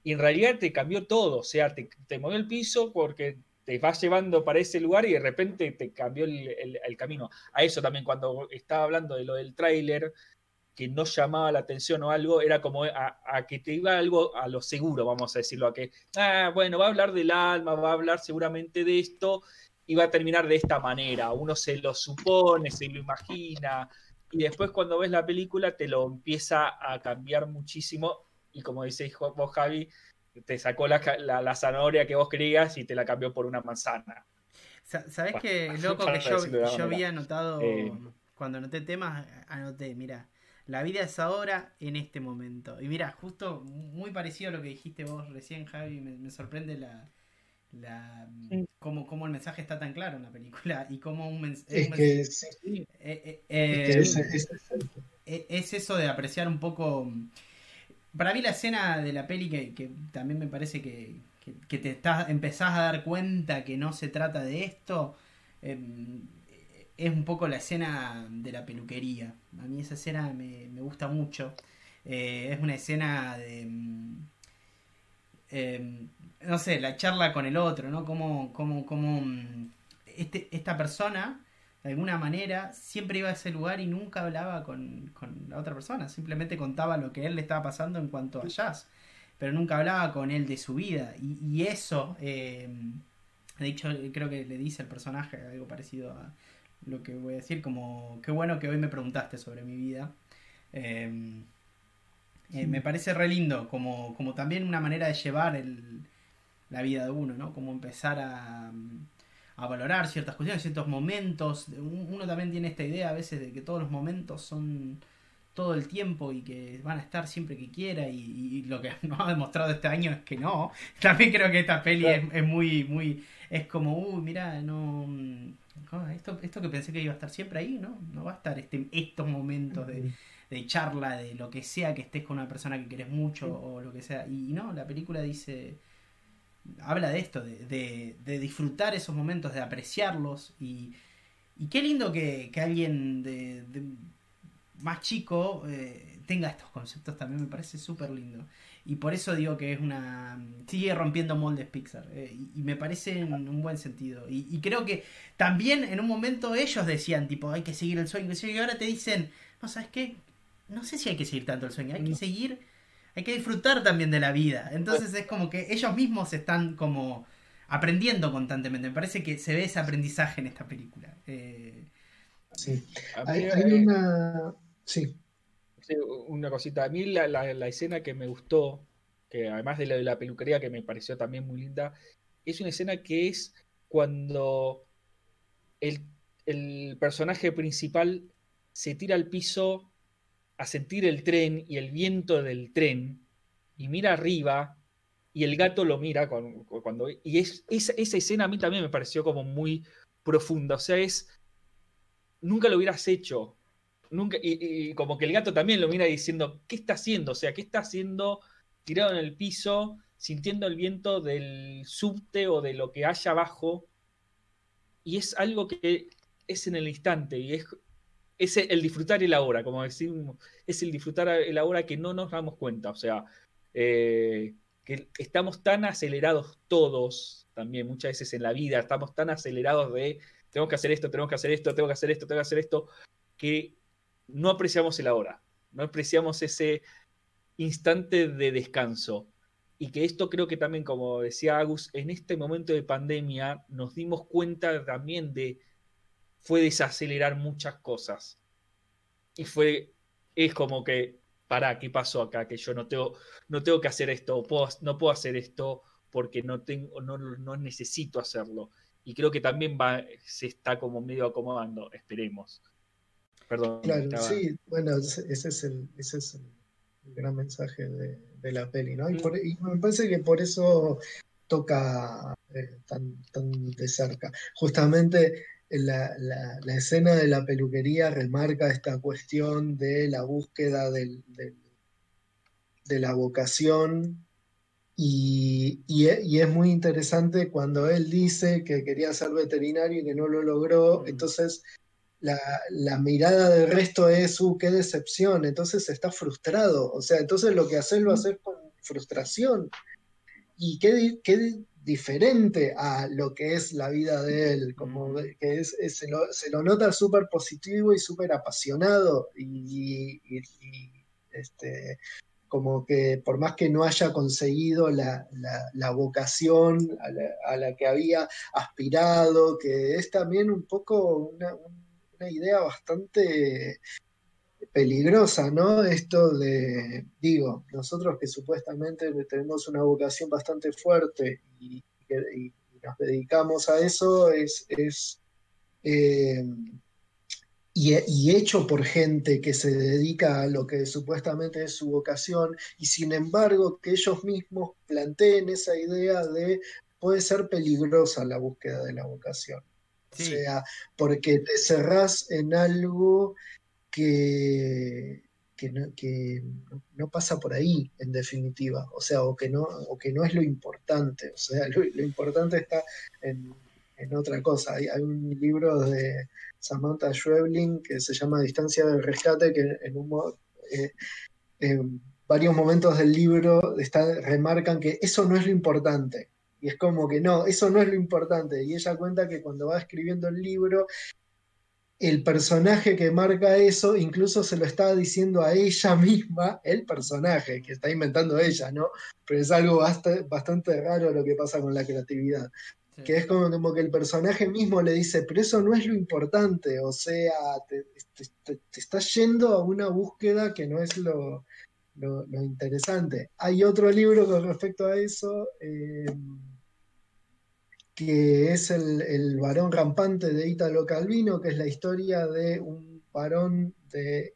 Y en realidad te cambió todo, o sea, te, te movió el piso porque te vas llevando para ese lugar y de repente te cambió el, camino. A eso también, cuando estaba hablando de lo del tráiler, que no llamaba la atención o algo, era como a, que te iba algo a lo seguro, vamos a decirlo, a que, ah, bueno, va a hablar del alma, va a hablar seguramente de esto y va a terminar de esta manera. Uno se lo supone, se lo imagina, y después cuando ves la película te lo empieza a cambiar muchísimo, y como decís vos, Javi, te sacó la, la, zanahoria que vos querías y te la cambió por una manzana. ¿Sabés qué loco que yo, había anotado, eh, cuando anoté temas, anoté, mira, la vida es ahora en este momento. Y mira, justo muy parecido a lo que dijiste vos recién, Javi, me, sorprende la, la cómo, cómo, el mensaje está tan claro en la película y cómo un, mensaje... es eso de apreciar un poco para mí la escena de la peli que, también me parece que, te estás, empezás a dar cuenta que no se trata de esto, em, es un poco la escena de la peluquería. A mí esa escena me, gusta mucho. Eh, es una escena de... Em, em, no sé, la charla con el otro, ¿no? Como, como, como este, esta persona, de alguna manera, siempre iba a ese lugar y nunca hablaba con, la otra persona, simplemente contaba lo que él le estaba pasando en cuanto a jazz, pero nunca hablaba con él de su vida. Y, eso, eh, de hecho, creo que le dice el personaje algo parecido a lo que voy a decir, como, qué bueno que hoy me preguntaste sobre mi vida. Eh, eh, me parece re lindo, como, como también una manera de llevar el, la vida de uno, ¿no? Como empezar a, a valorar ciertas cuestiones, ciertos momentos. Uno también tiene esta idea a veces de que todos los momentos son todo el tiempo y que van a estar siempre que quiera y, lo que nos ha demostrado este año es que no. También creo que esta peli es, muy, muy, es como, uy, mira, no, esto, esto que pensé que iba a estar siempre ahí, ¿no? No va a estar este, estos momentos de, de charla, de lo que sea que estés con una persona que querés mucho o lo que sea. Y, no, la película dice, habla de esto, de, de, disfrutar esos momentos, de apreciarlos y, y qué lindo que, que alguien de, más chico eh, tenga estos conceptos también, me parece súper lindo. Y por eso digo que es una... sigue rompiendo moldes Pixar. Eh, y, me parece en un buen sentido. Y, y, creo que también en un momento ellos decían, tipo, hay que seguir el sueño. Y ahora te dicen, no, ¿sabes qué? no sé si hay que seguir tanto el sueño, hay que seguir, hay que disfrutar también de la vida. Entonces es como que ellos mismos están como aprendiendo constantemente. Me parece que se ve ese aprendizaje en esta película. Eh, sí. Hay, una... Sí. Una cosita. A mí la, escena que me gustó, que además de la de la peluquería que me pareció también muy linda, es una escena que es cuando el, el personaje principal se tira al piso a sentir el tren y el viento del tren y mira arriba y el gato lo mira cuando, y es, esa, escena a mí también me pareció como muy profunda, o sea, es nunca lo hubieras hecho. Nunca, y, como que el gato también lo mira diciendo, ¿qué está haciendo? O sea, ¿qué está haciendo tirado en el piso, sintiendo el viento del subte o de lo que haya abajo? Y es algo que es en el instante y es es el disfrutar el ahora, como decimos, es el disfrutar el ahora que no nos damos cuenta, o sea, eh, que estamos tan acelerados todos, también muchas veces en la vida, estamos tan acelerados de, tengo que hacer esto, tengo que hacer esto, tengo que hacer esto, tengo que hacer esto, que no apreciamos el ahora, no apreciamos ese instante de descanso. Y que esto creo que también, como decía Agus, en este momento de pandemia nos dimos cuenta también de fue desacelerar muchas cosas. Y fue, es como que, para, ¿qué pasó acá? Que yo no tengo, no tengo que hacer esto, no puedo hacer esto porque no, tengo, no, no necesito hacerlo. Y creo que también va, se está como medio acomodando, esperemos. Perdón. Claro, sí, bueno, ese es el, ese es el, gran mensaje de, la peli, ¿no? Y, me parece que por eso toca eh, tan, tan de cerca. Justamente la, la, escena de la peluquería remarca esta cuestión de la búsqueda del, de la vocación. Y, y, es muy interesante cuando él dice que quería ser veterinario y que no lo logró, entonces la, la, mirada del resto es, uh, qué decepción, entonces está frustrado, o sea, entonces lo que haces lo haces con frustración. Y qué, qué diferente a lo que es la vida de él, como que es, se, lo, nota súper positivo y súper apasionado y, este, como que por más que no haya conseguido la, vocación a la, que había aspirado, que es también un poco una, una idea bastante peligrosa, ¿no? Esto de, digo, nosotros que supuestamente tenemos una vocación bastante fuerte y, nos dedicamos a eso, es, es eh, y, hecho por gente que se dedica a lo que supuestamente es su vocación, y sin embargo que ellos mismos planteen esa idea de puede ser peligrosa la búsqueda de la vocación. O sea, porque te cerrás en algo que, que, no, pasa por ahí, en definitiva, o sea, o que no, o que no es lo importante, o sea, lo, importante está en, otra cosa. Hay, un libro de Samantha Schwebling que se llama Distancia del Rescate, que en, un, eh, en varios momentos del libro está, remarcan que eso no es lo importante, Y es como que no, eso no es lo importante. Y ella cuenta que cuando va escribiendo el libro, el personaje que marca eso incluso se lo estaba diciendo a ella misma, el personaje que está inventando ella, ¿no? Pero es algo bastante, raro lo que pasa con la creatividad. Que es como, como, que el personaje mismo le dice, pero eso no es lo importante, o sea, te, estás yendo a una búsqueda que no es lo, interesante. Hay otro libro con respecto a eso. Eh, que es el, varón rampante de Italo Calvino, que es la historia de un varón de,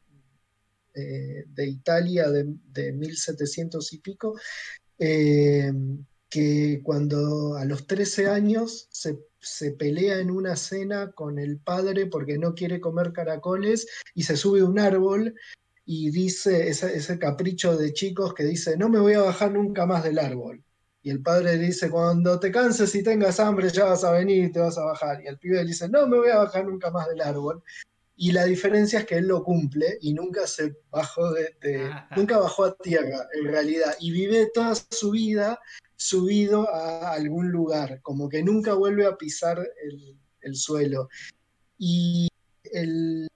eh, de Italia de, 1700 y pico, eh, que cuando a los 13 años se, pelea en una cena con el padre porque no quiere comer caracoles y se sube a un árbol y dice ese, ese capricho de chicos que dice, no me voy a bajar nunca más del árbol. Y el padre le dice, cuando te canses y tengas hambre ya vas a venir y te vas a bajar. Y el pibe le dice, no me voy a bajar nunca más del árbol. Y la diferencia es que él lo cumple y nunca se bajó de, nunca bajó a tierra en realidad. Y vive toda su vida subido a algún lugar, como que nunca vuelve a pisar el, el suelo. Y el,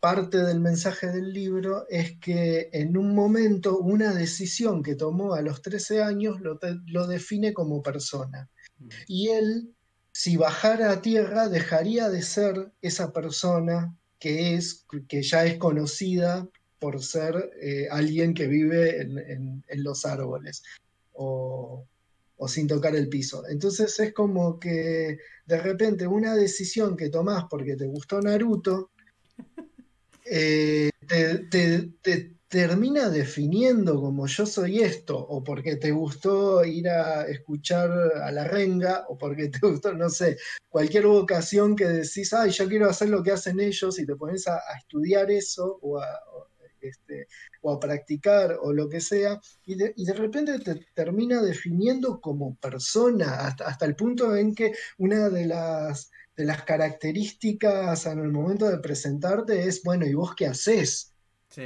parte del mensaje del libro es que en un momento una decisión que tomó a los 13 años lo, lo define como persona. Mm. Y él, si bajara a tierra, dejaría de ser esa persona que, es, que ya es conocida por ser eh, alguien que vive en, los árboles o, o, sin tocar el piso. Entonces es como que de repente una decisión que tomás porque te gustó Naruto, eh, te, termina definiendo como yo soy esto, o porque te gustó ir a escuchar a la renga, o porque te gustó, no sé, cualquier vocación que decís, ay, yo quiero hacer lo que hacen ellos, y te pones a, estudiar eso, o a, este, o a practicar, o lo que sea, y de, repente te termina definiendo como persona, hasta, hasta el punto en que una de las de las características en el momento de presentarte es, bueno, ¿y vos qué haces?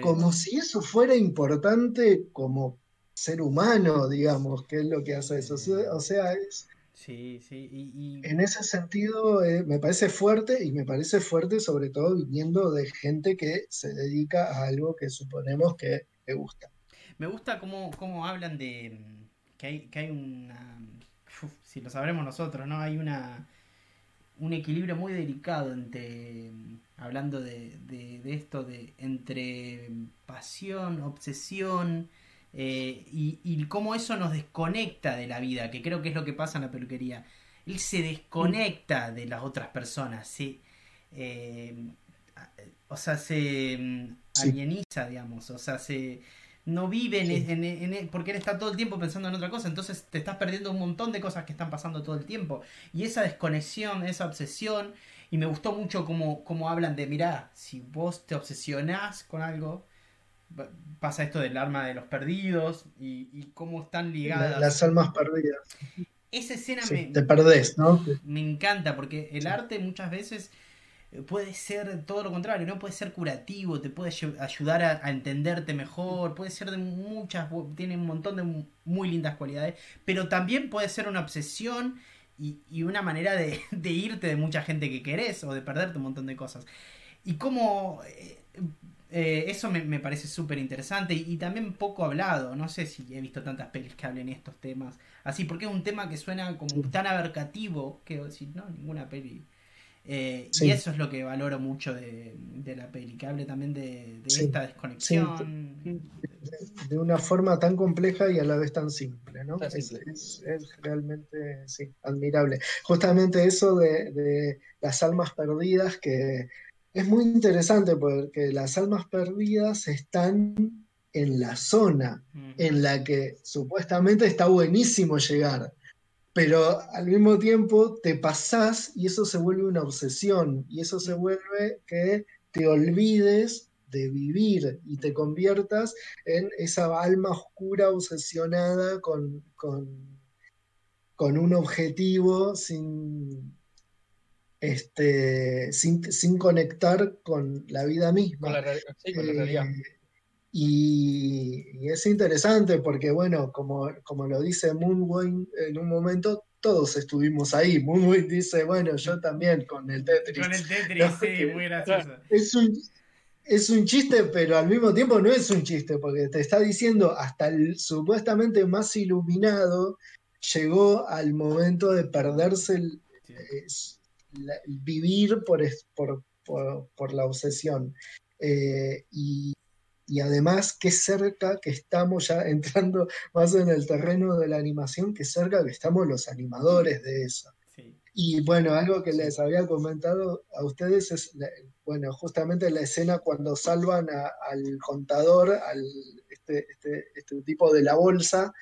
Como si eso fuera importante como ser humano, digamos, que es lo que hace eso. O sea, es... Sí, sí. Y, En ese sentido eh, me parece fuerte y me parece fuerte sobre todo viniendo de gente que se dedica a algo que suponemos que le gusta. Me gusta cómo, cómo hablan de que hay, que hay una... si lo sabremos nosotros, ¿no? Hay una un equilibrio muy delicado entre, hablando de, de, esto, de entre pasión, obsesión, eh, y, cómo eso nos desconecta de la vida, que creo que es lo que pasa en la peluquería. Él se desconecta de las otras personas, se, eh, o sea, se mm, alieniza, digamos, o sea, se no vive en, porque él está todo el tiempo pensando en otra cosa, entonces te estás perdiendo un montón de cosas que están pasando todo el tiempo. Y esa desconexión, esa obsesión, y me gustó mucho como, como hablan de, mirá, si vos te obsesionás con algo, pasa esto del arma de los perdidos y, cómo están ligadas. Las almas perdidas. Esa escena me, te perdés, ¿no? Me encanta porque el arte muchas veces puede ser todo lo contrario, ¿no? Puede ser curativo, te puede ayudar a, entenderte mejor, puede ser de muchas, tiene un montón de muy lindas cualidades, pero también puede ser una obsesión y, una manera de, irte de mucha gente que querés o de perderte un montón de cosas. Y como eh, eh, eso me, parece súper interesante y, también poco hablado, no sé si he visto tantas pelis que hablen estos temas así, porque es un tema que suena como tan abarcativo que si no, ninguna peli eh, y eso es lo que valoro mucho de, la peli, que hable también de, esta desconexión. De, una forma tan compleja y a la vez tan simple, ¿no? Es, realmente admirable. Justamente eso de, las almas perdidas, que es muy interesante porque las almas perdidas están en la zona en la que supuestamente está buenísimo llegar pero al mismo tiempo te pasás y eso se vuelve una obsesión y eso se vuelve que te olvides de vivir y te conviertas en esa alma oscura obsesionada con, con, un objetivo sin, este, sin, conectar con la vida misma. Con la, realidad. Y, es interesante porque, bueno, como, como lo dice Moonway en un momento, todos estuvimos ahí. Moonway dice, bueno, yo también con el Tetris. Con el Tetris, sí, muy gracioso. Es un, es un chiste, pero al mismo tiempo no es un chiste, porque te está diciendo hasta el supuestamente más iluminado llegó al momento de perderse el, vivir por, por, por, la obsesión. Eh, y, y, además, qué cerca que estamos ya entrando más en el terreno de la animación, qué cerca que estamos los animadores de eso. Y bueno, algo que les había comentado a ustedes es, bueno, justamente la escena cuando salvan al contador, al este, este, este, tipo de la bolsa,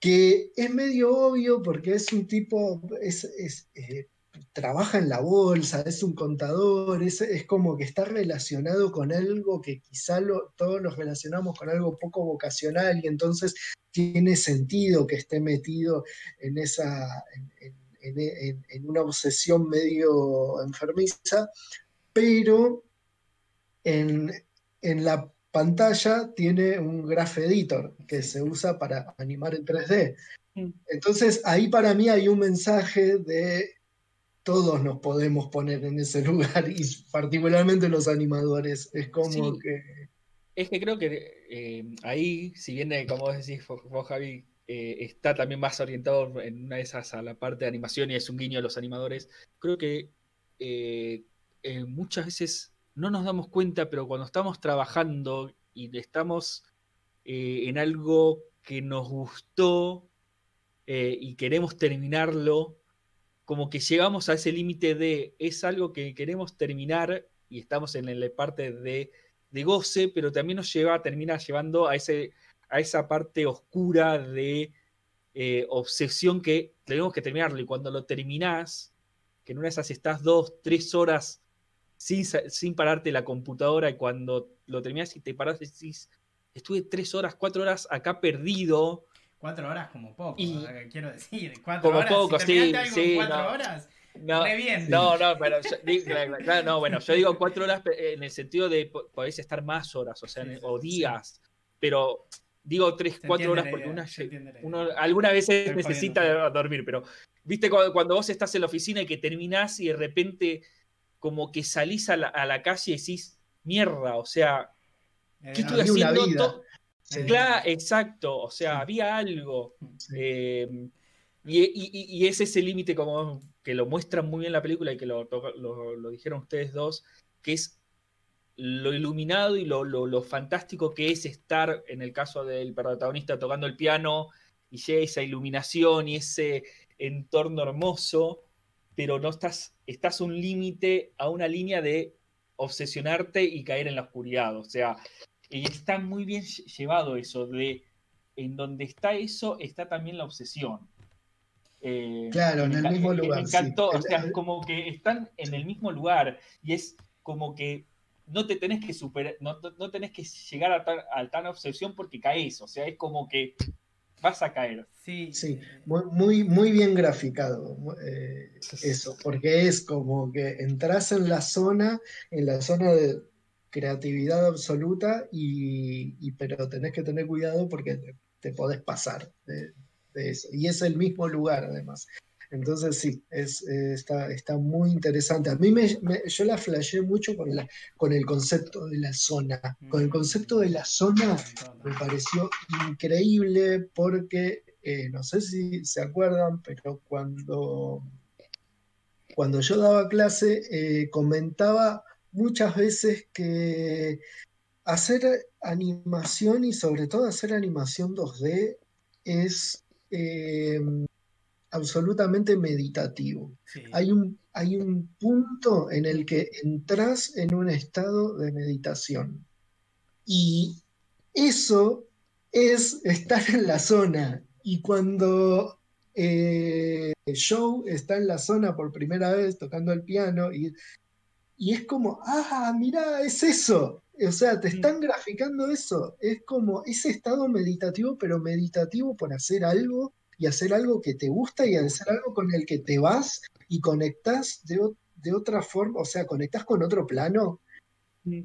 que es medio obvio porque es un tipo, es, eh, trabaja en la bolsa, es un contador, es, como que está relacionado con algo que quizá todos nos relacionamos con algo poco vocacional y entonces tiene sentido que esté metido en esa... En, una obsesión medio enfermiza, pero en, en la pantalla tiene un graph editor que se usa para animar en 3D. Mm. Entonces ahí para mí hay un mensaje de todos nos podemos poner en ese lugar y particularmente los animadores. Es como que... Es que creo que eh, ahí, si bien, como vos decís, vos, Javi, eh, está también más orientado en una de esas a la parte de animación y es un guiño a los animadores, creo que eh, muchas veces no nos damos cuenta, pero cuando estamos trabajando y estamos en algo que nos gustó y queremos terminarlo, como que llegamos a ese límite de es algo que queremos terminar y estamos en la parte de, goce, pero también nos lleva, termina llevando a, ese, a esa parte oscura de eh, obsesión que tenemos que terminarlo. Y cuando lo terminás, que en una de esas estás dos, tres horas sin, sin pararte la computadora y cuando lo terminás y te parás decís, estuve tres horas, cuatro horas acá perdido Cuatro horas como poco, quiero decir. Cuatro como horas, poco, sí, algo sí. cuatro no. horas, no, bien. No, no, pero yo, no, bueno, yo digo cuatro horas en el sentido de podéis estar más horas, o sea, o días, pero digo tres, cuatro horas porque una, uno alguna vez necesita dormir, pero viste cuando, vos estás en la oficina y que terminás y de repente como que salís a la, a la calle y decís, mierda, o sea, ¿qué estoy haciendo? Claro, exacto, o sea, había algo. Eh, y, es ese límite como que lo muestran muy bien la película y que lo, lo, dijeron ustedes dos, que es lo iluminado y lo, fantástico que es estar, en el caso del protagonista tocando el piano, y llega esa iluminación y ese entorno hermoso, pero no estás, estás un límite, a una línea de obsesionarte y caer en la oscuridad. O sea, y está muy bien llevado eso, de en donde está eso, está también la obsesión. Eh, claro, en el mismo lugar. Me encantó, o sea, como que están en el mismo lugar y es como que no te tenés que superar, no, no tenés que llegar a, tal, tan obsesión porque caes, o sea, es como que vas a caer. Sí, sí muy, muy bien graficado eh, eso, porque es como que entras en la zona, en la zona de, creatividad absoluta, y, pero tenés que tener cuidado porque te, podés pasar de, eso. Y es el mismo lugar, además. Entonces sí, es, está, está, muy interesante. A mí me, yo la flasheé mucho con, la, con el concepto de la zona. Con el mm. concepto de la zona me pareció increíble porque, eh, no sé si se acuerdan, pero cuando, cuando yo daba clase eh, comentaba muchas veces que hacer animación y sobre todo hacer animación 2D es em, absolutamente meditativo. Hay, un, hay un punto en el que entras en un estado de meditación. Y eso es estar en la zona. Y cuando eh, Joe está en la zona por primera vez tocando el piano y y es como, ah, mira, es eso. O sea, te están graficando eso. Es como ese estado meditativo, pero meditativo por hacer algo y hacer algo que te gusta y hacer algo con el que te vas y conectas de, otra forma, o sea, conectas con otro plano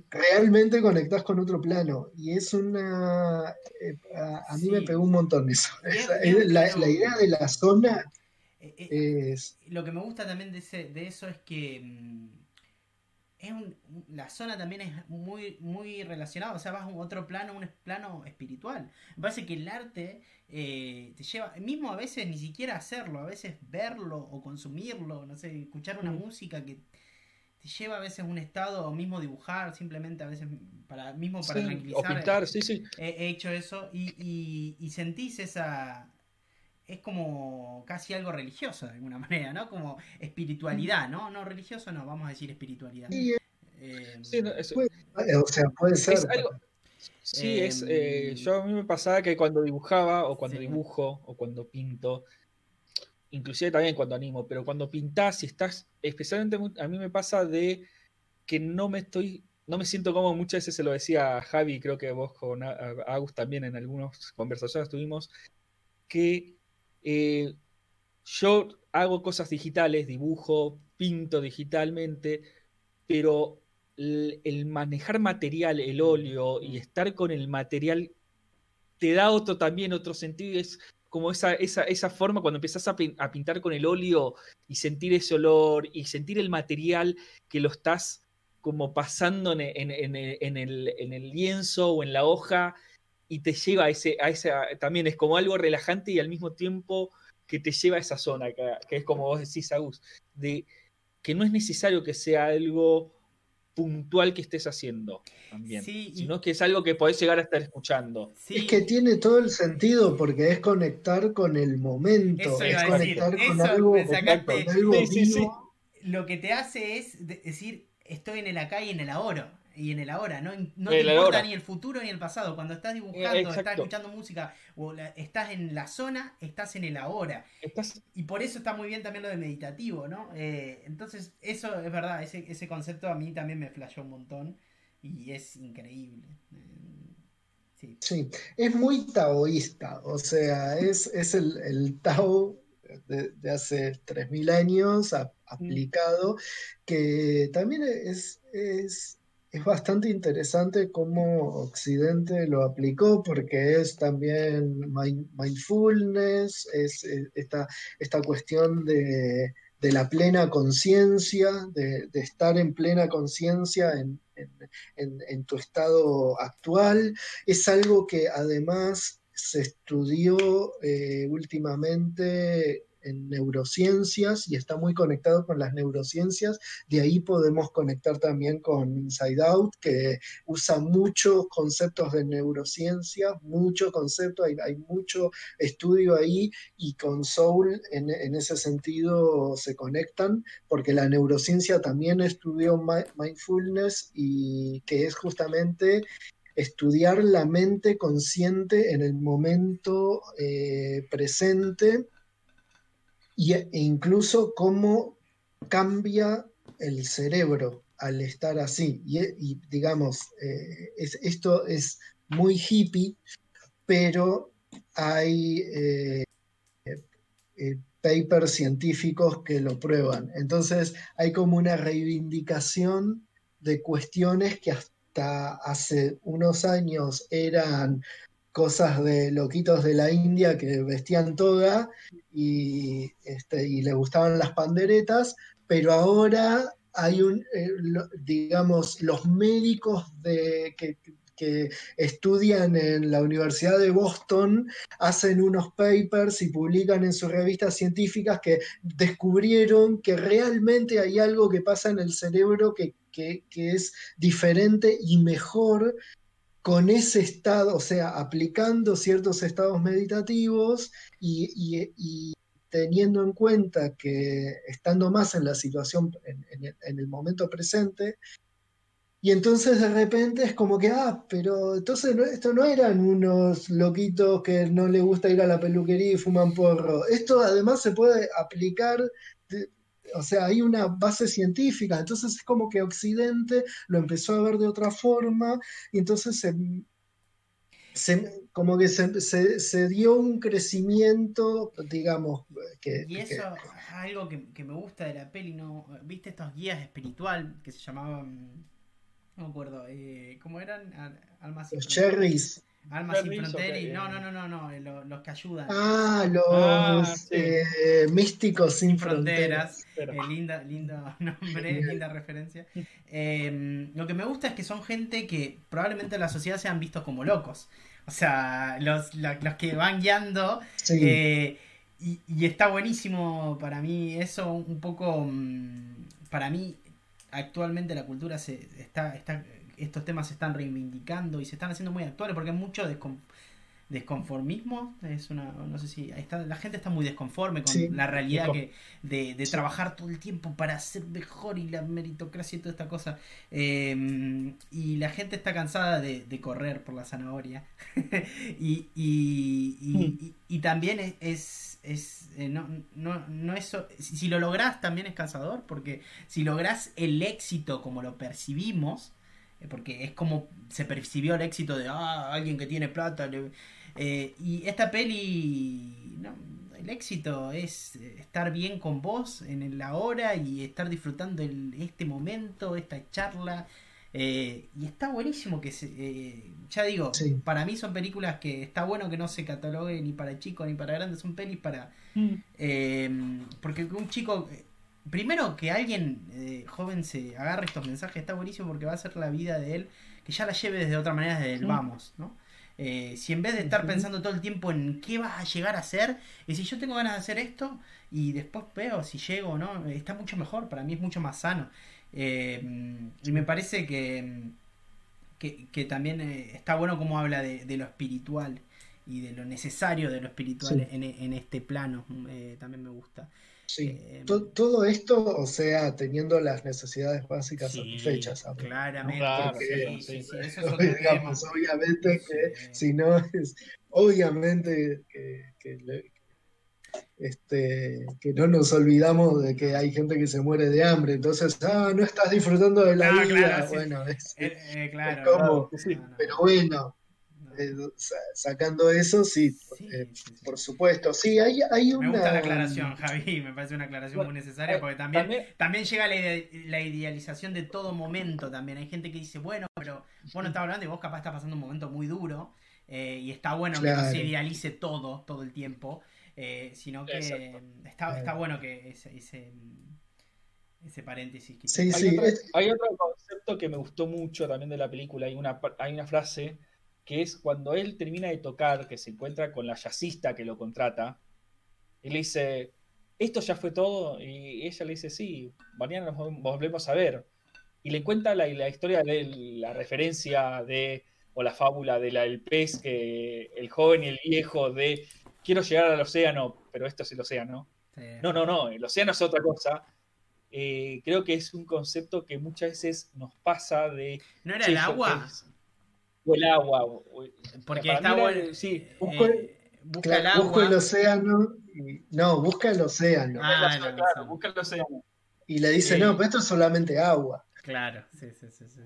realmente conectás con otro plano. Y es una... Eh, a, mí me pegó un montón eso. la, idea de la zona eh, eh, es... Lo que me gusta también de, de eso es que... Es la zona también es muy, muy relacionada, o sea, vas a un otro plano, un plano espiritual. Me parece que el arte te lleva, mismo a veces ni siquiera hacerlo, a veces verlo o consumirlo, no sé, escuchar una mm. música que lleva a veces un estado, o mismo dibujar, simplemente a veces para mismo para tranquilizar. O pintar, sí, sí. He, hecho eso y, y, sentís esa. Es como casi algo religioso de alguna manera, ¿no? Como espiritualidad, ¿no? No religioso, no, vamos a decir espiritualidad. Sí, eh, o sea, puede ser. Sí, es, eh, em, yo a mí me pasaba que cuando dibujaba o cuando dibujo o cuando pinto, inclusive también cuando animo, pero cuando pintás y estás, especialmente a mí me pasa de que no me estoy, no me siento como muchas veces se lo decía a Javi, creo que vos con Agus también en algunas conversaciones tuvimos, que eh, yo hago cosas digitales, dibujo, pinto digitalmente, pero el, manejar material, el óleo y estar con el material te da otro también, otro sentido. Es como esa, esa, esa forma cuando empezás a, pintar con el óleo y sentir ese olor y sentir el material que lo estás como pasando en, el, lienzo o en la hoja y te lleva a ese, a esa, también es como algo relajante y al mismo tiempo que te lleva a esa zona, que, que es como vos decís, Agus, de que no es necesario que sea algo puntual que estés haciendo también, sino que es algo que podés llegar a estar escuchando. Es que tiene todo el sentido porque es conectar con el momento, es conectar con algo, Lo que te hace es decir, estoy en el acá y en el ahora y en el ahora, no, no te importa ni el futuro ni el pasado. Cuando estás dibujando, estás escuchando música o estás en la zona, estás en el ahora. Y por eso está muy bien también lo de meditativo, ¿no? Eh, entonces, eso es verdad, ese, ese concepto a mí también me flashó un montón y es increíble. Eh, sí. es muy taoísta, o sea, es, es el, el Tao de, de, hace 3.000 años mm. aplicado, que también es, es es bastante interesante cómo Occidente lo aplicó, porque es también mindfulness, es, eh, esta, esta cuestión de, la plena conciencia, de, estar en plena conciencia en, tu estado actual. Es algo que además se estudió eh, últimamente en neurociencias y está muy conectado con las neurociencias. De ahí podemos conectar también con Inside Out, que usa muchos conceptos de neurociencia, mucho concepto, hay, mucho estudio ahí y con Soul en, en, ese sentido se conectan, porque la neurociencia también estudió mindfulness y que es justamente estudiar la mente consciente en el momento eh, presente e incluso cómo cambia el cerebro al estar así. Y, digamos, eh, esto es muy hippie, pero hay eh, eh, papers científicos que lo prueban. Entonces hay como una reivindicación de cuestiones que hasta hace unos años eran cosas de loquitos de la India que vestían toga y, este, y le gustaban las panderetas, pero ahora hay un, eh, digamos, los médicos que, estudian en la Universidad de Boston hacen unos papers y publican en sus revistas científicas que descubrieron que realmente hay algo que pasa en el cerebro que, que es diferente y mejor con ese estado, o sea, aplicando ciertos estados meditativos y, teniendo en cuenta que estando más en la situación, en, el momento presente, y entonces de repente es como que, ah, pero entonces esto no eran unos loquitos que no les gusta ir a la peluquería y fuman porro. Esto además se puede aplicar o sea, hay una base científica, entonces es como que Occidente lo empezó a ver de otra forma, y entonces se, como que se, dio un crecimiento, digamos, que... Y eso es algo que, me gusta de la peli, ¿no? ¿Viste estos guías espiritual que se llamaban... no me acuerdo, eh, ¿cómo eran? Almas Los Cherries. Almas sin fronteras. No, no, no, no, no, eh, los, que ayudan. Ah, los ah, eh, místicos sin, fronteras. Linda, linda nombre, linda referencia. Em, lo que me gusta es que son gente que probablemente en la sociedad se han visto como locos. O sea, los, los que van guiando. y, y, está buenísimo para mí eso, un poco. Mm, para mí, actualmente la cultura se está, está estos temas se están reivindicando y se están haciendo muy actuales porque hay mucho desconformismo. Es una, no sé si está, la gente está muy desconforme con la realidad que, de, trabajar todo el tiempo para ser mejor y la meritocracia y toda esta cosa. Em, y la gente está cansada de, correr por la zanahoria. y, y, y, también es, es, eh, no, no, no eso, si lo lográs también es cansador porque si lográs el éxito como lo percibimos, eh, porque es como se percibió el éxito de ah, alguien que tiene plata. Eh, y esta peli, no, el éxito es estar bien con vos en la hora y estar disfrutando el, este momento, esta charla. Eh, y está buenísimo que se, ya digo, para mí son películas que está bueno que no se catalogue ni para chicos ni para grandes, son pelis para... Mm. porque un chico primero que alguien eh, joven se agarre estos mensajes está buenísimo porque va a ser la vida de él que ya la lleve desde otra manera desde el vamos, ¿no? Eh, si en vez de estar pensando todo el tiempo en qué vas a llegar a hacer, y si yo tengo ganas de hacer esto y después veo si llego o no, está mucho mejor, para mí es mucho más sano. Eh, y me parece que, que, también está bueno como habla de, lo espiritual y de lo necesario de lo espiritual en, en, este plano, también me gusta. Sí, eh, todo esto, o sea, teniendo las necesidades básicas satisfechas. Claramente, sí, sí, eso es digamos, obviamente que si no es, obviamente que, este, que no nos olvidamos de que hay gente que se muere de hambre, entonces, ah, no estás disfrutando de la ah, vida, bueno, es, eh, eh, claro, como, pero bueno, sacando eso, sí, eh, por supuesto. Sí, hay, hay una... Me gusta la aclaración, Javi, me parece una aclaración muy necesaria porque también, también, llega la, idealización de todo momento también. Hay gente que dice, bueno, pero vos no estás hablando y vos capaz estás pasando un momento muy duro eh, y está bueno que no se idealice todo, todo el tiempo, sino que está, está, bueno que ese... ese ese paréntesis. Sí, sí, hay, otro, hay, otro, concepto que me gustó mucho también de la película. Hay una, hay una frase que es cuando él termina de tocar, que se encuentra con la jazzista que lo contrata, y le dice, ¿esto ya fue todo? Y ella le dice, sí, mañana nos volvemos a ver. Y le cuenta la, la historia de la referencia de, o la fábula del pez, que el joven y el viejo de, quiero llegar al océano, pero esto es el océano. No, no, no, el océano es otra cosa. Eh, creo que es un concepto que muchas veces nos pasa de... ¿No era el agua? O el agua. Porque está bueno. Sí, eh, busca el agua. Busca el océano. no, busca el océano. Ah, claro, busca el océano. Y le dice, no, pero esto es solamente agua. Claro, sí, sí, sí. sí,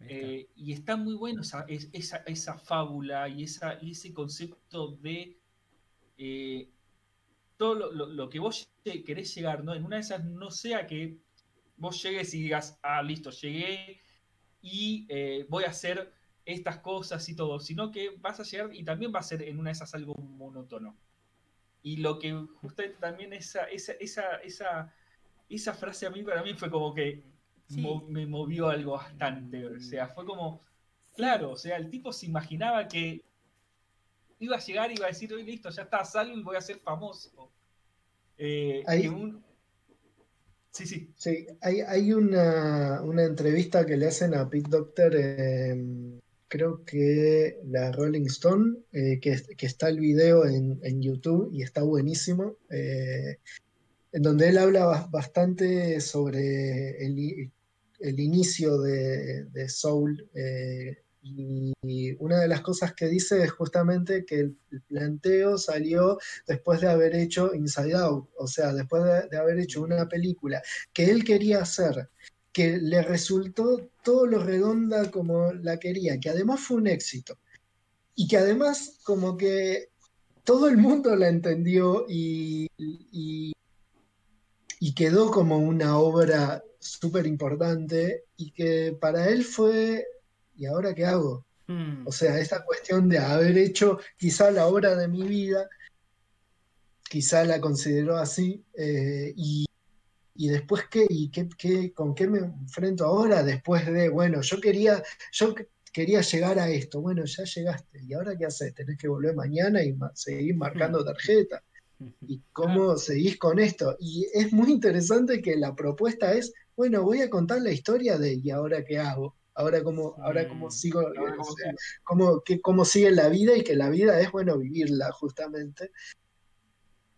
eh, y está muy bueno esa, esa, esa fábula y, esa, y ese concepto de eh, todo lo, lo, que vos querés llegar, ¿no? En una de esas no sea que vos llegues y digas, ah, listo, llegué y voy a hacer estas cosas y todo, sino que vas a llegar y también va a ser en una de esas algo monótono. Y lo que usted también esa, esa, esa, esa, esa frase a mí para mí fue como que me movió algo bastante. O sea, fue como, claro, o sea, el tipo se imaginaba que iba a llegar y iba a decir, hoy listo, ya está, salgo y voy a ser famoso. Eh, Sí, sí. Sí, hay, hay una, una, entrevista que le hacen a Pete Doctor creo que la Rolling Stone, eh, que, está el video en, YouTube y está buenísimo, eh, en donde él habla bastante sobre el, inicio de, Soul. Eh, y una de las cosas que dice es justamente que el, planteo salió después de haber hecho Inside Out, o sea, después de haber hecho una película que él quería hacer que le resultó todo lo redonda como la quería, que además fue un éxito. Y que además como que todo el mundo la entendió y, y, quedó como una obra súper importante y que para él fue, ¿y ahora qué hago? Mm. O sea, esta cuestión de haber hecho quizá la obra de mi vida, quizá la consideró así, eh, y, y después qué, y qué, qué- con qué me enfrento ahora, después de, bueno, yo quería, yo que- quería llegar a esto, bueno, ya llegaste, ¿y ahora qué haces? Tenés que volver mañana y ma- seguir marcando tarjeta. ¿Y cómo seguís con esto? Y es muy interesante que la propuesta es, bueno, voy a contar la historia de ¿y ahora qué hago? Ahora cómo, ahora cómo sigo, Ahora, o ¿cómo sigo? cómo sigue la vida y que la vida es, bueno, vivirla justamente.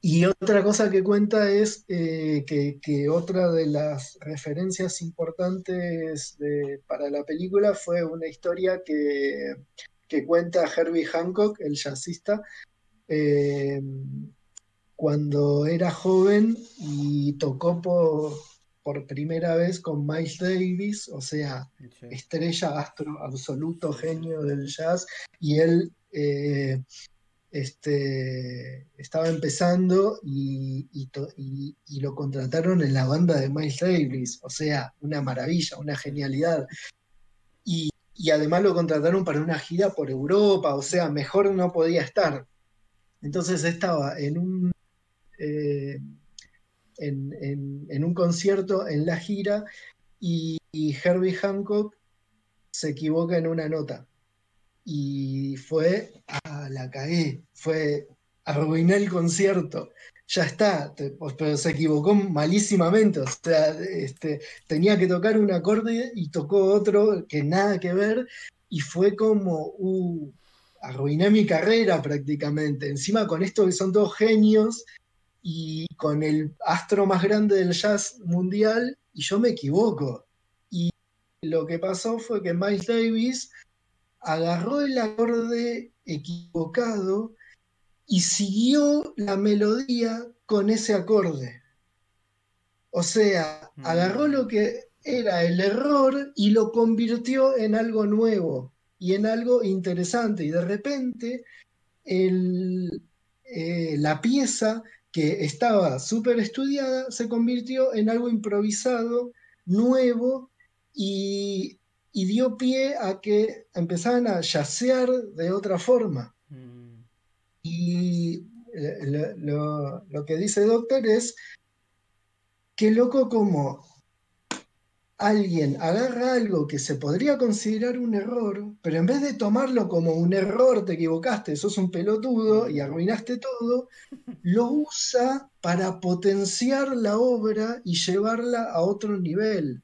Y otra cosa que cuenta es eh, que, que otra de las referencias importantes de- para la película fue una historia que, que cuenta Herbie Hancock, el jazzista, eh, cuando era joven y tocó por, por primera vez con Miles Davis, o sea, estrella, astro, absoluto genio del jazz, y él eh, este, estaba empezando y, lo contrataron en la banda de Miles Davis, o sea, una maravilla, una genialidad. Y, además lo contrataron para una gira por Europa, o sea, mejor no podía estar. Entonces estaba en un, eh, concierto en la gira y Herbie Hancock se equivoca en una nota y fue, ah, la cagué, fue, arruiné el concierto, ya está, pero se equivocó malísimamente, o sea, este, tenía que tocar un acorde y tocó otro que nada que ver y fue como, uh, arruiné mi carrera prácticamente, encima con esto que son todos genios y con el astro más grande del jazz mundial y yo me equivoco. Y lo que pasó fue que Miles Davis agarró el acorde equivocado y siguió la melodía con ese acorde. O sea, Mm. agarró lo que era el error y lo convirtió en algo nuevo y en algo interesante. Y de repente el- eh, la pieza que estaba súper estudiada se convirtió en algo improvisado, nuevo y, y dio pie a que empezaran a yacear de otra forma. Mm. Y eh, lo, lo- lo que dice Doctor es que loco como alguien agarra algo que se podría considerar un error, pero en vez de tomarlo como un error, te equivocaste, sos un pelotudo y arruinaste todo, lo usa para potenciar la obra y llevarla a otro nivel.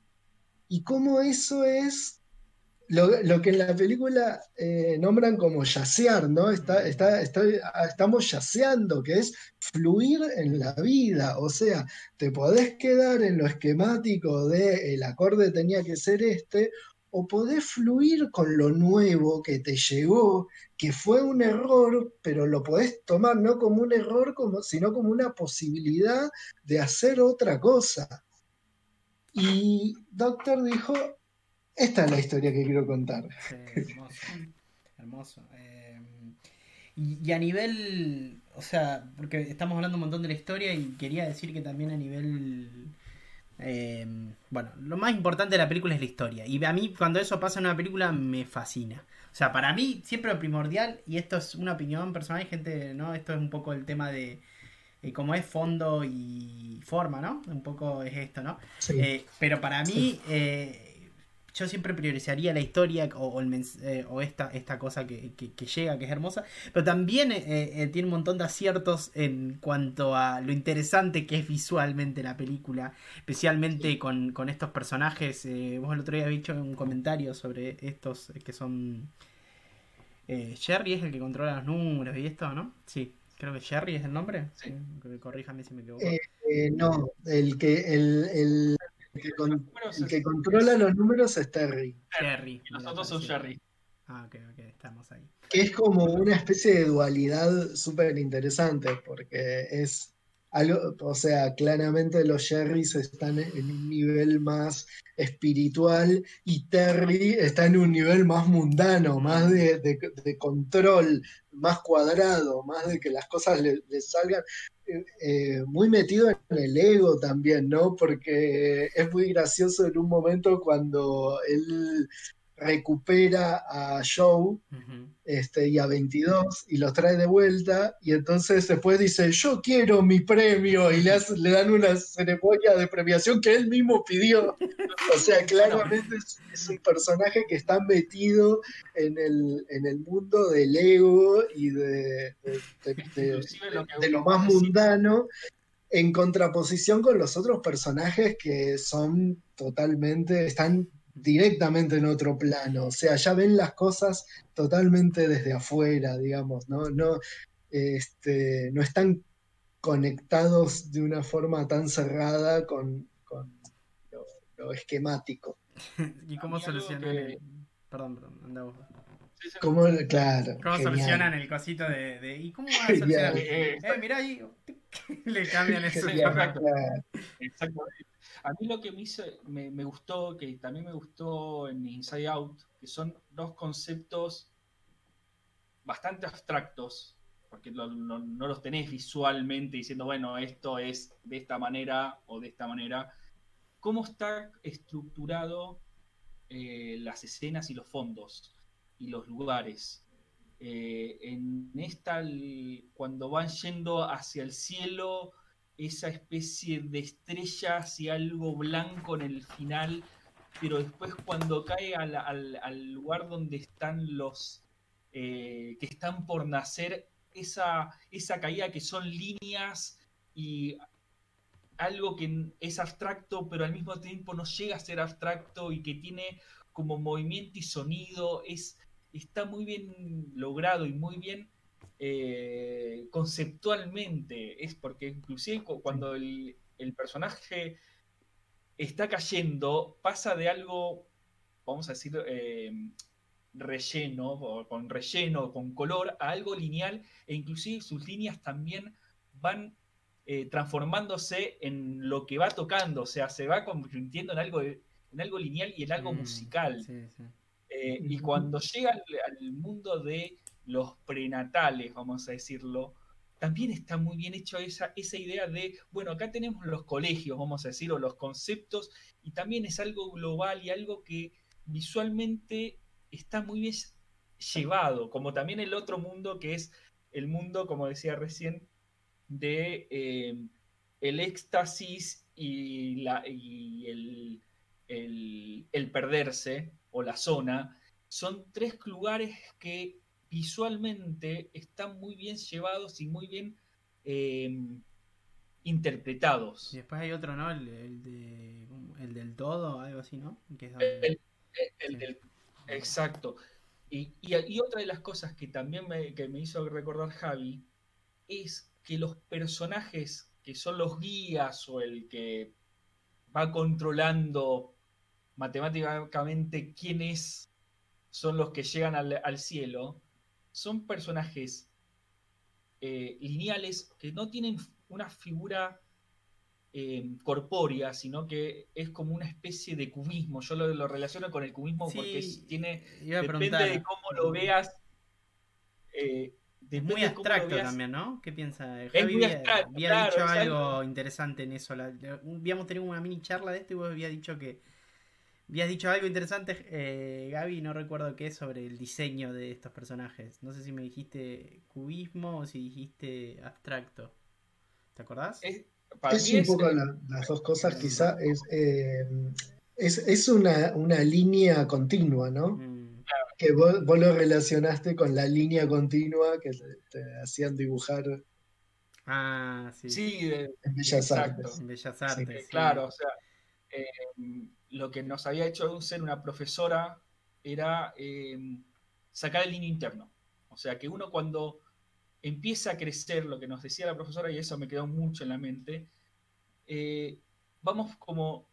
Y cómo eso es lo, lo que en la película eh, nombran como yacear, ¿no? Está, está, está- estamos yaceando, que es fluir en la vida. O sea, te podés quedar en lo esquemático de el acorde tenía que ser este, o podés fluir con lo nuevo que te llegó, que fue un error, pero lo podés tomar no como un error, como, sino como una posibilidad de hacer otra cosa. Y Doctor dijo, esta es la historia que quiero contar. Sí, hermoso. Hermoso. Eh, y, y a nivel, o sea, porque estamos hablando un montón de la historia y quería decir que también a nivel... eh, bueno, lo más importante de la película es la historia. Y a mí cuando eso pasa en una película me fascina. O sea, para mí siempre lo primordial, y esto es una opinión personal, hay gente, ¿no? Esto es un poco el tema de... eh, como es fondo y forma, ¿no? Un poco es esto, ¿no? Sí. Eh, pero para mí, eh, yo siempre priorizaría la historia o, o el mens- eh, o esta, esta cosa que, que- que llega, que es hermosa. Pero también eh, eh, tiene un montón de aciertos en cuanto a lo interesante que es visualmente la película. Especialmente con, con estos personajes. eh, vos el otro día habéis hecho un comentario sobre estos eh, que son... eh, Jerry es el que controla los números y esto, ¿no? Sí. Creo que Jerry es el nombre. Sí. Corríjame si me equivoco. Eh, eh, no, el que, el, el- el que con- Números el que es- controla los números es Terry, Jerry. y Los otros son. Jerry. Ah, ok, ok, estamos ahí. que es como una especie de dualidad súper interesante, porque es algo, o sea, claramente los Jerrys están en un nivel más espiritual y Terry está en un nivel más mundano, más de, de- de control, más cuadrado, más de que las cosas le, le salgan. Eh, muy metido en el ego también, ¿no? Porque es muy gracioso en un momento cuando él recupera a Joe este, y a 22 y los trae de vuelta y entonces después dice yo quiero mi premio y le, le dan una ceremonia de premiación que él mismo pidió. O sea, claramente es, un personaje que está metido en el, en el mundo del ego y de, de lo más mundano en contraposición con los otros personajes que son totalmente, están directamente en otro plano, o sea, ya ven las cosas totalmente desde afuera, digamos, no, no, este, no están conectados de una forma tan cerrada con, lo, esquemático. ¿Y cómo solucionan? Perdón, perdón, andamos. ¿Cómo, claro, ¿Cómo solucionan el cosito de, ¿Y cómo van a solucionar? eh, mirá ahí. Le cambian eso. Exactamente. A mí lo que me, me, gustó, que también me gustó en Inside Out, que son dos conceptos bastante abstractos, porque no, los tenés visualmente diciendo, bueno, esto es de esta manera o de esta manera. ¿Cómo está estructurado eh, las escenas y los fondos y los lugares? Eh, en esta, cuando van yendo hacia el cielo, esa especie de estrellas y algo blanco en el final, pero después cuando cae al, lugar donde están los eh, que están por nacer, esa, esa caída que son líneas y algo que es abstracto, pero al mismo tiempo no llega a ser abstracto y que tiene como movimiento y sonido, es, está muy bien logrado y muy bien eh, conceptualmente, es porque inclusive cuando el, personaje está cayendo, pasa de algo, vamos a decir, eh, relleno, o con relleno, con color, a algo lineal, e inclusive sus líneas también van eh, transformándose en lo que va tocando, o sea, se va convirtiendo en algo, en algo lineal y en algo mm, musical. y cuando llega al mundo de los prenatales, vamos a decirlo, también está muy bien hecho esa, esa idea de, bueno, acá tenemos los colegios, vamos a decirlo, los conceptos, y también es algo global y algo que visualmente está muy bien llevado, como también el otro mundo que es el mundo, como decía recién, de eh, el éxtasis y, la, y el, el perderse o la zona, son tres lugares que visualmente están muy bien llevados y muy bien em, interpretados. Y después hay otro, ¿no? El, de, el del todo, algo así, ¿no? exacto. Y, y, otra de las cosas que también me, que me hizo recordar Javi es que los personajes que son los guías o el que va controlando matemáticamente quiénes son los que llegan al, al cielo, son personajes eh, lineales que no tienen una figura eh, corpórea, sino que es como una especie de cubismo. Yo lo, relaciono con el cubismo porque tiene. Depende de cómo lo veas. Eh, es muy abstracto también, ¿no? ¿Qué piensa? Javi había, dicho algo interesante en eso. habíamos tenido una mini charla de esto y vos había dicho que Habías dicho algo interesante, eh, Gaby, no recuerdo qué, sobre el diseño de estos personajes. No sé si me dijiste cubismo o si dijiste abstracto. ¿Te acordás? Es, un poco las dos cosas, quizá. Es, eh, es, una, línea continua, ¿no? Mm. Que vos, lo relacionaste con la línea continua que te, hacían dibujar. Ah, sí. Sí, en Bellas Artes. En Bellas Artes. Claro, o sea. Eh, lo que nos había hecho ser una profesora era em, sacar el niño interno. O sea, que uno cuando empieza a crecer, lo que nos decía la profesora, y eso me quedó mucho en la mente, eh, vamos como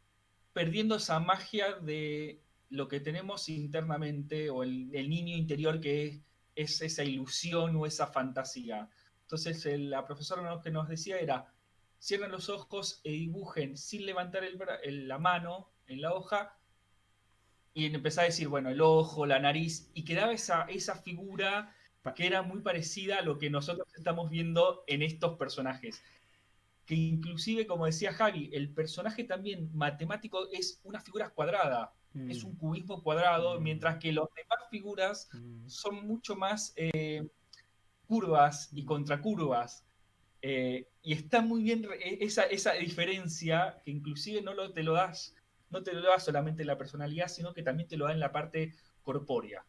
perdiendo esa magia de lo que tenemos internamente o el, niño interior que es, esa ilusión o esa fantasía. Entonces la profesora lo que nos decía era, cierren los ojos e dibujen sin levantar la mano en la hoja y empezaba a decir, bueno, el ojo, la nariz, y quedaba esa, esa figura que era muy parecida a lo que nosotros estamos viendo en estos personajes. que inclusive, como decía Javi, el personaje también matemático es una figura cuadrada, es un mm. cubismo cuadrado, mm. mientras que las demás figuras mm. son mucho más eh, curvas y contracurvas. Eh, y está muy bien e, esa, esa diferencia que inclusive no lo, te lo das, no te lo da solamente la personalidad, sino que también te lo da en la parte corpórea.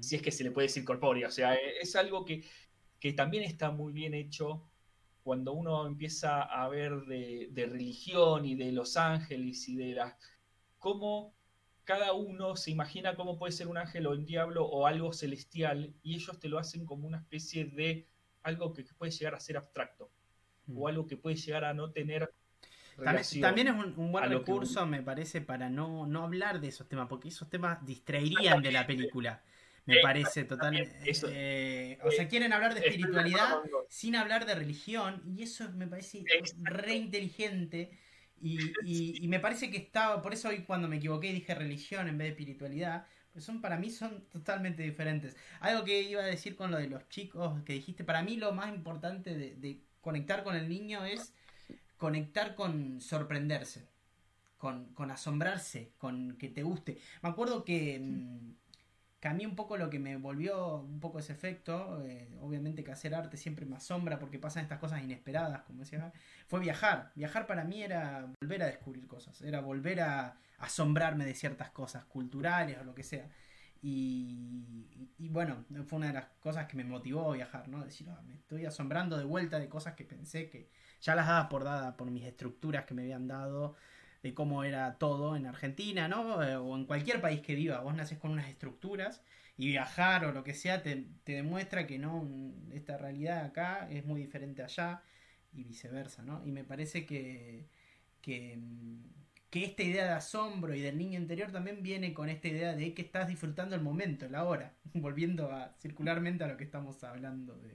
Si es que se le puede decir corpórea. O sea, e, es algo que, que también está muy bien hecho cuando uno empieza a ver de, religión y de los ángeles y de las... cómo cada uno se imagina cómo puede ser un ángel o un diablo o algo celestial y ellos te lo hacen como una especie de algo que puede llegar a ser abstracto o mm. algo que puede llegar a no tener también, es un, buen recurso, me parece, para no, no hablar de esos temas, porque esos temas distraerían de la película. Me parece totalmente. Eh, o sea, quieren hablar de espiritualidad sin hablar de religión, y eso me parece re inteligente. Y, y, me parece que estaba, por eso hoy cuando me equivoqué dije religión en vez de espiritualidad, pues son para mí son totalmente diferentes. Algo que iba a decir con lo de los chicos que dijiste, para mí lo más importante de, conectar con el niño es conectar con sorprenderse, con, con asombrarse, con que te guste. Me acuerdo que... Mm, a mí un poco lo que me volvió un poco ese efecto, eh, obviamente que hacer arte siempre me asombra porque pasan estas cosas inesperadas, como decía, fue viajar. Viajar para mí era volver a descubrir cosas, era volver a asombrarme de ciertas cosas culturales o lo que sea. Y, bueno, fue una de las cosas que me motivó a viajar, ¿no? Decir, ah, me estoy asombrando de vuelta de cosas que pensé que ya las daba por dada por mis estructuras que me habían dado de cómo era todo en Argentina, ¿no? Eh, o en cualquier país que viva. Vos naces con unas estructuras y viajar o lo que sea te, demuestra que no, esta realidad acá es muy diferente allá y viceversa, ¿no? Y me parece que, que, que esta idea de asombro y del niño interior también viene con esta idea de que estás disfrutando el momento, la hora, volviendo a circularmente a lo que estamos hablando de...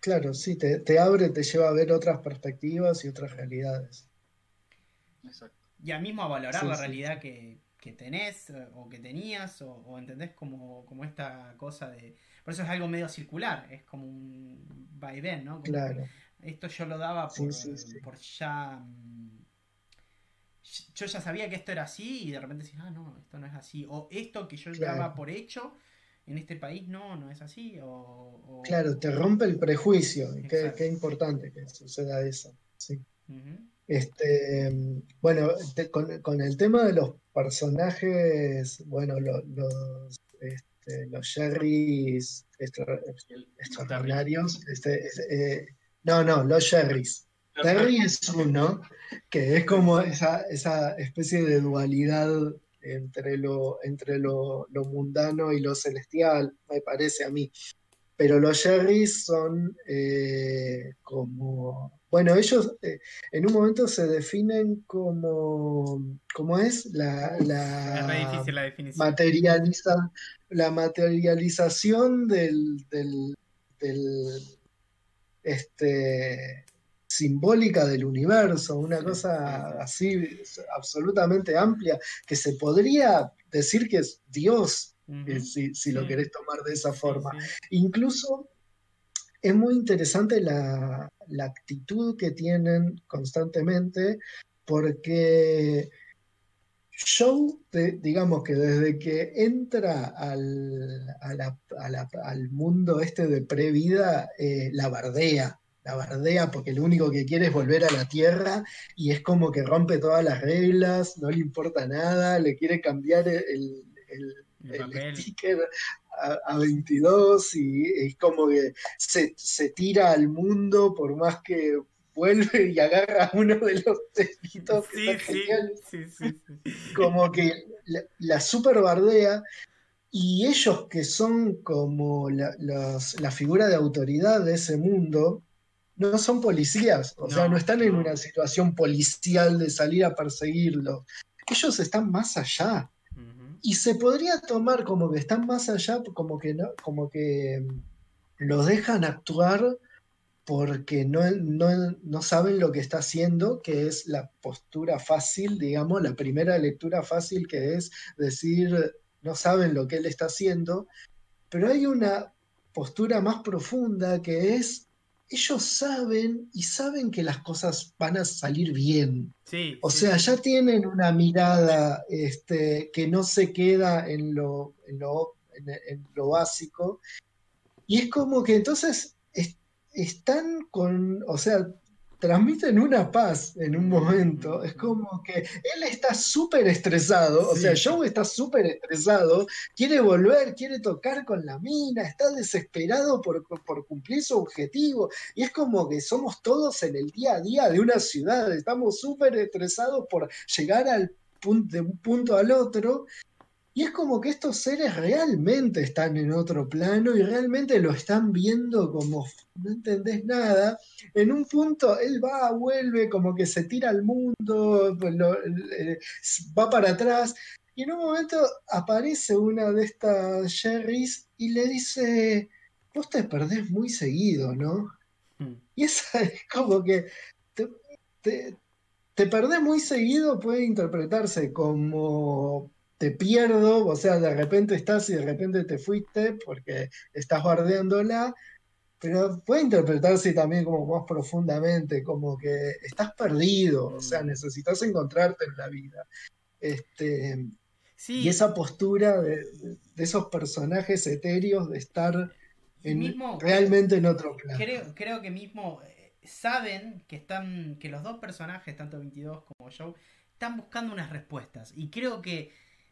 Claro, sí, te, te abre, te lleva a ver otras perspectivas y otras realidades. Exacto ya mismo a valorar la realidad que, que, tenés eh, o que tenías, o, entendés como, como, esta cosa de... Por eso es algo medio circular, es como un vaivén, ¿no? claro. Esto yo lo daba por, por ya... Mm, yo ya sabía que esto era así y de repente decís, ah, no, esto no es así. O esto que yo daba por hecho, en este país no, no es así. O, Claro, te rompe el prejuicio. Qué, qué, importante que suceda eso. Sí. Este, bueno, con, el tema de los personajes, bueno, los, este, los Sherrys extraordinarios, este, eh, no, no, los Sherrys. Terry es uno, que es como esa, esa especie de dualidad entre lo, entre lo, mundano y lo celestial, me parece a mí. Pero los Sherrys son eh, como bueno, ellos eh, en un momento se definen como, ¿cómo es? La, la, la definición. Materializa, la materialización del, del, este, simbólica del universo, una cosa así absolutamente amplia, que se podría decir que es Dios, eh, si, si lo querés tomar de esa forma. Incluso es muy interesante la, actitud que tienen constantemente porque Joe, digamos que desde que entra al, al mundo este de previda, eh, la bardea, la bardea porque lo único que quiere es volver a la Tierra y es como que rompe todas las reglas, no le importa nada, le quiere cambiar el, el sticker a, 22 y es como que se, tira al mundo por más que vuelve y agarra uno de los telitos sí, sí, sí, como que la, super bardea y ellos que son como la, la, figura de autoridad de ese mundo no son policías, o sea, no están en una situación policial de salir a perseguirlo. Ellos están más allá. Y se podría tomar como que están más allá, como que no, como que mm, los dejan actuar porque no, no, saben lo que está haciendo, que es la postura fácil, digamos, la primera lectura fácil que es decir, no saben lo que él está haciendo, pero hay una postura más profunda que es ellos saben y saben que las cosas van a salir bien. Sí, O sí, sea, sí. ya tienen una mirada este, que no se queda en lo, en lo, en- en lo básico. Y es como que entonces es- están con, o sea, transmiten una paz en un momento. Es como que él está súper estresado, o sea. Joe está súper estresado, quiere volver, quiere tocar con la mina, está desesperado por, por cumplir su objetivo. Y es como que somos todos en el día a día de una ciudad, estamos súper estresados por llegar al punto, de un punto al otro. Y es como que estos seres realmente están en otro plano y realmente lo están viendo como no entendés nada. En un punto él va, vuelve, como que se tira al mundo, pues lo- eh, va para atrás. Y en un momento aparece una de estas Jerrys y le dice, vos te perdés muy seguido, ¿no? Mm. Y esa es como que te, te- te perdés muy seguido, puede interpretarse como te pierdo, o sea, de repente estás y de repente te fuiste porque estás bardeándola, pero puede interpretarse también como más profundamente, como que estás perdido, o sea, Mm. necesitas encontrarte en la vida. Este, Sí, y esa postura de, esos personajes etéreos de estar en- mismo realmente en otro plano. creo, creo que mismo eh, saben que están que los dos personajes, tanto 22 como Joe, están buscando unas respuestas y creo que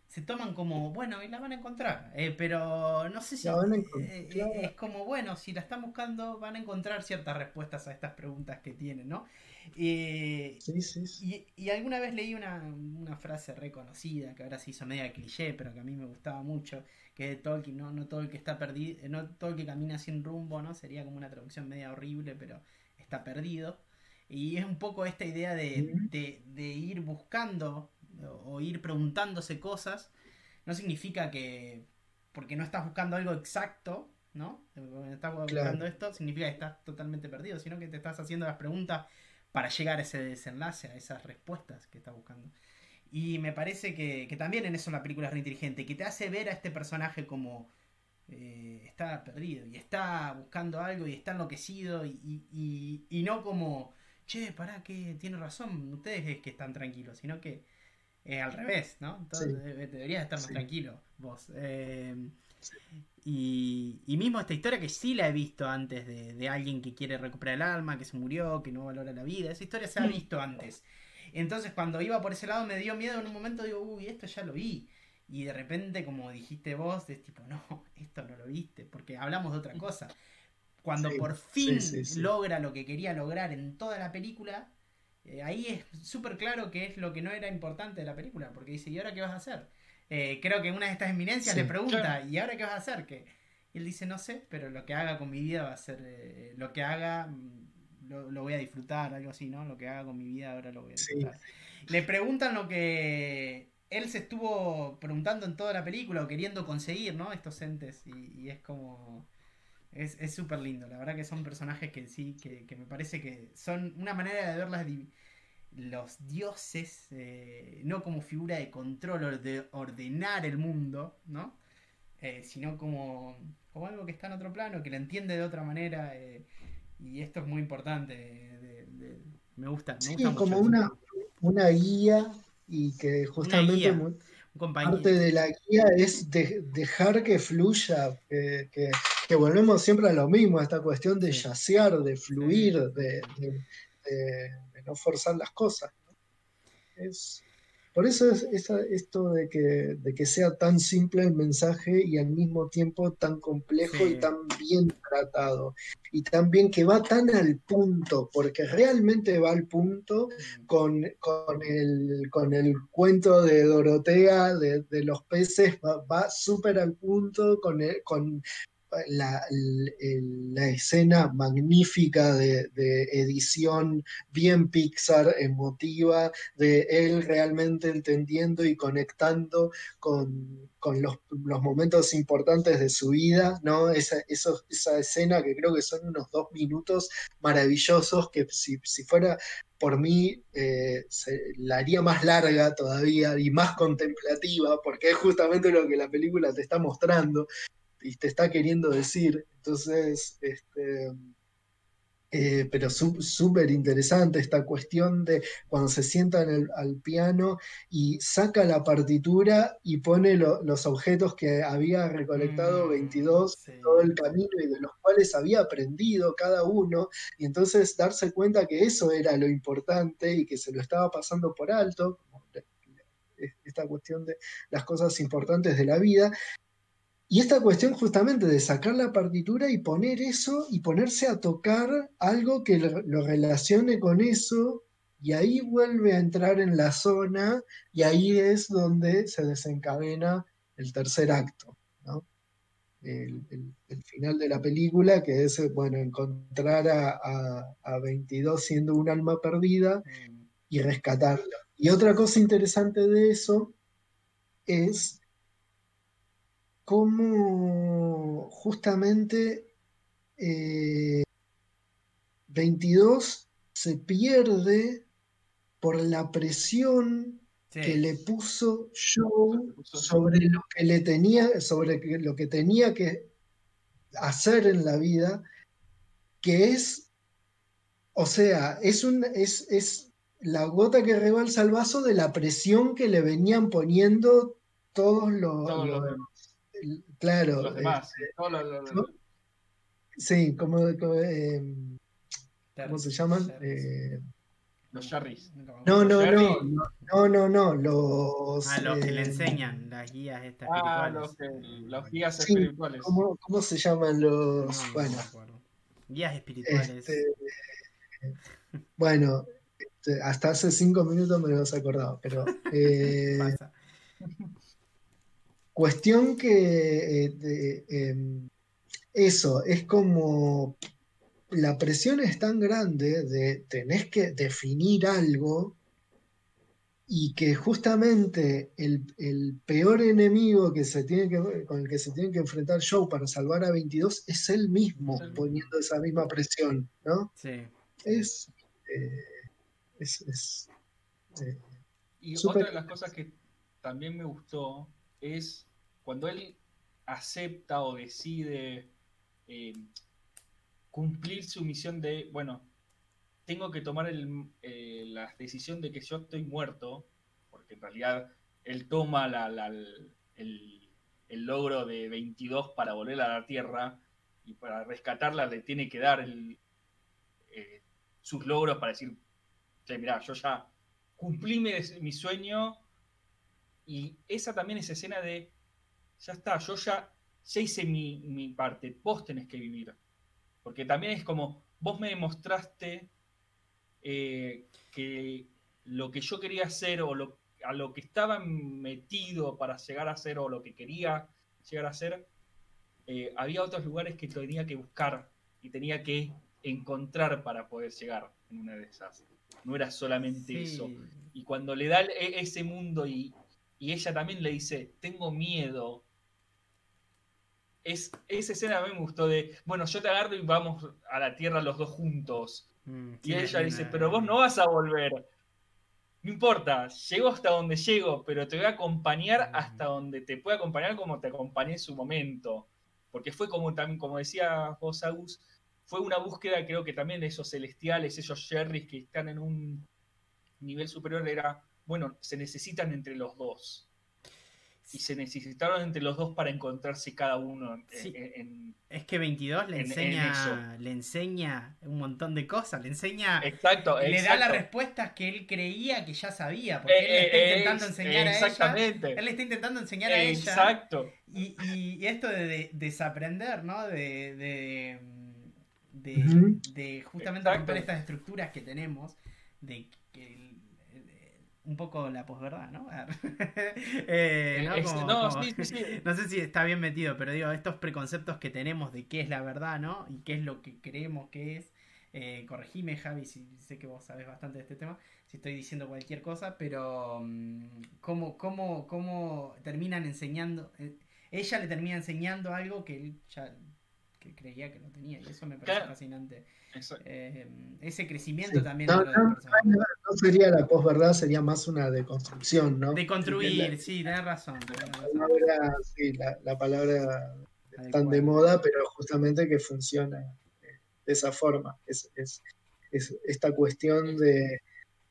se toman como, bueno, y la van a encontrar, eh, pero no sé si eh, eh, es como, bueno, si la están buscando van a encontrar ciertas respuestas a estas preguntas que tienen, ¿no? Eh, Sí, sí, sí. y, y alguna vez leí una, una frase reconocida que ahora se hizo media cliché, pero que a mí me gustaba mucho, que es de Tolkien, ¿no? No todo el que está perdido, no todo el que camina sin rumbo, ¿no? Sería como una traducción media horrible, pero está perdido. Y es un poco esta idea de, de, de ir buscando o, ir preguntándose cosas. No significa que porque no estás buscando algo exacto, ¿no? Estás buscando Claro. esto, significa que estás totalmente perdido, sino que te estás haciendo las preguntas para llegar a ese desenlace, a esas respuestas que estás buscando. Y me parece que, que también en eso la película es re inteligente, que te hace ver a este personaje como eh, está perdido y está buscando algo y está enloquecido y, y- y- y no como, che, pará, que tiene razón, ustedes es que están tranquilos, sino que es al revés, ¿no? Entonces Sí. deberías estar más Sí. tranquilo vos. Eh, y, y mismo esta historia que sí la he visto antes de, de alguien que quiere recuperar el alma, que se murió, que no valora la vida. Esa historia se ha visto antes. Entonces cuando iba por ese lado me dio miedo en un momento, digo, uy, esto ya lo vi. Y de repente, como dijiste vos, es tipo, no, esto no lo viste, porque hablamos de otra cosa. Cuando por fin logra lo que quería lograr en toda la película, eh, ahí es súper claro que es lo que no era importante de la película, porque dice, ¿y ahora qué vas a hacer? Eh, creo que una de estas eminencias Sí, le pregunta, claro. ¿y ahora qué vas a hacer? Que él dice, no sé, pero lo que haga con mi vida va a ser, eh, lo que haga, mm, lo, lo voy a disfrutar, algo así, ¿no? Lo que haga con mi vida ahora lo voy a Sí. disfrutar. Le preguntan lo que él se estuvo preguntando en toda la película o queriendo conseguir, ¿no? Estos entes, y, y es como... Es súper lindo, la verdad que son personajes que sí, que, que me parece que son una manera de ver las los dioses, eh, no como figura de control o de ordenar el mundo, ¿no? Eh, sino como, como algo que está en otro plano, que la entiende de otra manera, eh, y esto es muy importante. de- de- me gusta, me Sí, gusta como una, una guía y que justamente guía. parte de la guía es de- dejar que fluya, que, que- que volvemos siempre a lo mismo, a esta cuestión de yacear, de fluir, de, de- de- de no forzar las cosas. ¿no? Es, por eso es esto de que, de que sea tan simple el mensaje y al mismo tiempo tan complejo Sí. y tan bien tratado. Y también que va tan al punto, porque realmente va al punto con, con el, con el cuento de Dorotea de, de los peces, va, va súper al punto con, el- con la, la escena magnífica de, edición bien Pixar, emotiva, de él realmente entendiendo y conectando con, con los, los momentos importantes de su vida, ¿no? Esa, esos- esa escena que creo que son unos dos minutos maravillosos que si, si fuera por mí eh, se, la haría más larga todavía y más contemplativa, porque es justamente lo que la película te está mostrando y te está queriendo decir. Entonces, este, Eh, pero súper interesante esta cuestión de cuando se sienta al piano y saca la partitura y pone los objetos que había recolectado 22 mm, todo el camino y de los cuales había aprendido cada uno, y entonces darse cuenta que eso era lo importante y que se lo estaba pasando por alto, esta cuestión de las cosas importantes de la vida, y esta cuestión justamente de sacar la partitura y poner eso y ponerse a tocar algo que lo, relacione con eso y ahí vuelve a entrar en la zona y ahí es donde se desencadena el tercer acto, ¿no? el, final de la película, que es, bueno, encontrar a, a 22 siendo un alma perdida y rescatarla. Y otra cosa interesante de eso es cómo justamente 22 eh, se pierde por la presión que le puso Joe sobre lo que le tenía, sobre lo que tenía que hacer en la vida, que es, o sea, es un, es, es la gota que rebalsa el vaso de la presión que le venían poniendo todos los, claro. Los demás. Este, sí, como, eh, ¿cómo se llaman? Eh, los Jarrys. No, no, no, no, no, no, los... Ah, los que le eh, enseñan, las guías estas ah, espirituales. Los, los guías espirituales. ¿cómo, ¿cómo, se llaman los...? bueno. guías espirituales. Este, bueno, este, hasta hace cinco minutos me los acordaba, pero... Eh, Cuestión que eh, em, eso es como la presión es tan grande de tenés que definir algo y que justamente el, peor enemigo que se tiene que, con el que se tiene que enfrentar Joe para salvar a 22 es él mismo poniendo esa misma presión, ¿no? Sí. Es, eh, es, eh, y otra de las cosas que también me gustó es cuando él acepta o decide eh, cumplir su misión de, bueno, tengo que tomar eh, la decisión de que yo estoy muerto, porque en realidad él toma el, logro de 22 para volver a la Tierra y para rescatarla le tiene que dar eh, sus logros para decir, che, mirá, yo ya cumplí mi sueño y esa también es escena de ya está, yo ya, hice mi, parte, vos tenés que vivir. Porque también es como, vos me demostraste eh, que lo que yo quería hacer o lo, a lo que estaba metido para llegar a hacer o lo que quería llegar a hacer, eh, había otros lugares que tenía que buscar y tenía que encontrar para poder llegar en una de esas. No era solamente eso. Y cuando le da e, ese mundo y, y ella también le dice, tengo miedo es, esa escena a mí me gustó de, bueno, yo te agarro y vamos a la Tierra los dos juntos. Mm, y ella dice, pero vos no vas a volver. No importa, llego hasta donde llego, pero te voy a acompañar mm. hasta donde te pueda acompañar como te acompañé en su momento. Porque fue como también, como decía vos, Agus, fue una búsqueda, creo que también de esos celestiales, esos Sherrys que están en un nivel superior, era, bueno, se necesitan entre los dos y se necesitaron entre los dos para encontrarse cada uno en, es que 22 le enseña le enseña un montón de cosas le enseña exacto le da las respuestas que él creía que ya sabía porque él le está eh, intentando enseñar a ella. él le está intentando enseñar a ella. Exacto. Y, y, esto de, desaprender no de de, de, justamente romper estas estructuras que tenemos de que un poco la posverdad, ¿no? Eh, ¿no? sé si está bien metido, pero digo, estos preconceptos que tenemos de qué es la verdad, ¿no? Y qué es lo que creemos que es. Eh, corregime, Javi, si sé que vos sabés bastante de este tema, si estoy diciendo cualquier cosa, pero mm, ¿cómo, cómo, cómo terminan enseñando? Eh, ella le termina enseñando algo que él ya que creía que no tenía, y eso me parece fascinante. Eh, ese crecimiento también. No, sería la posverdad, sería más una deconstrucción, ¿no? De construir, sí, tenés razón. La palabra, sí, la, palabra tan de moda, pero justamente que funciona de esa forma. Es, es, es esta cuestión de,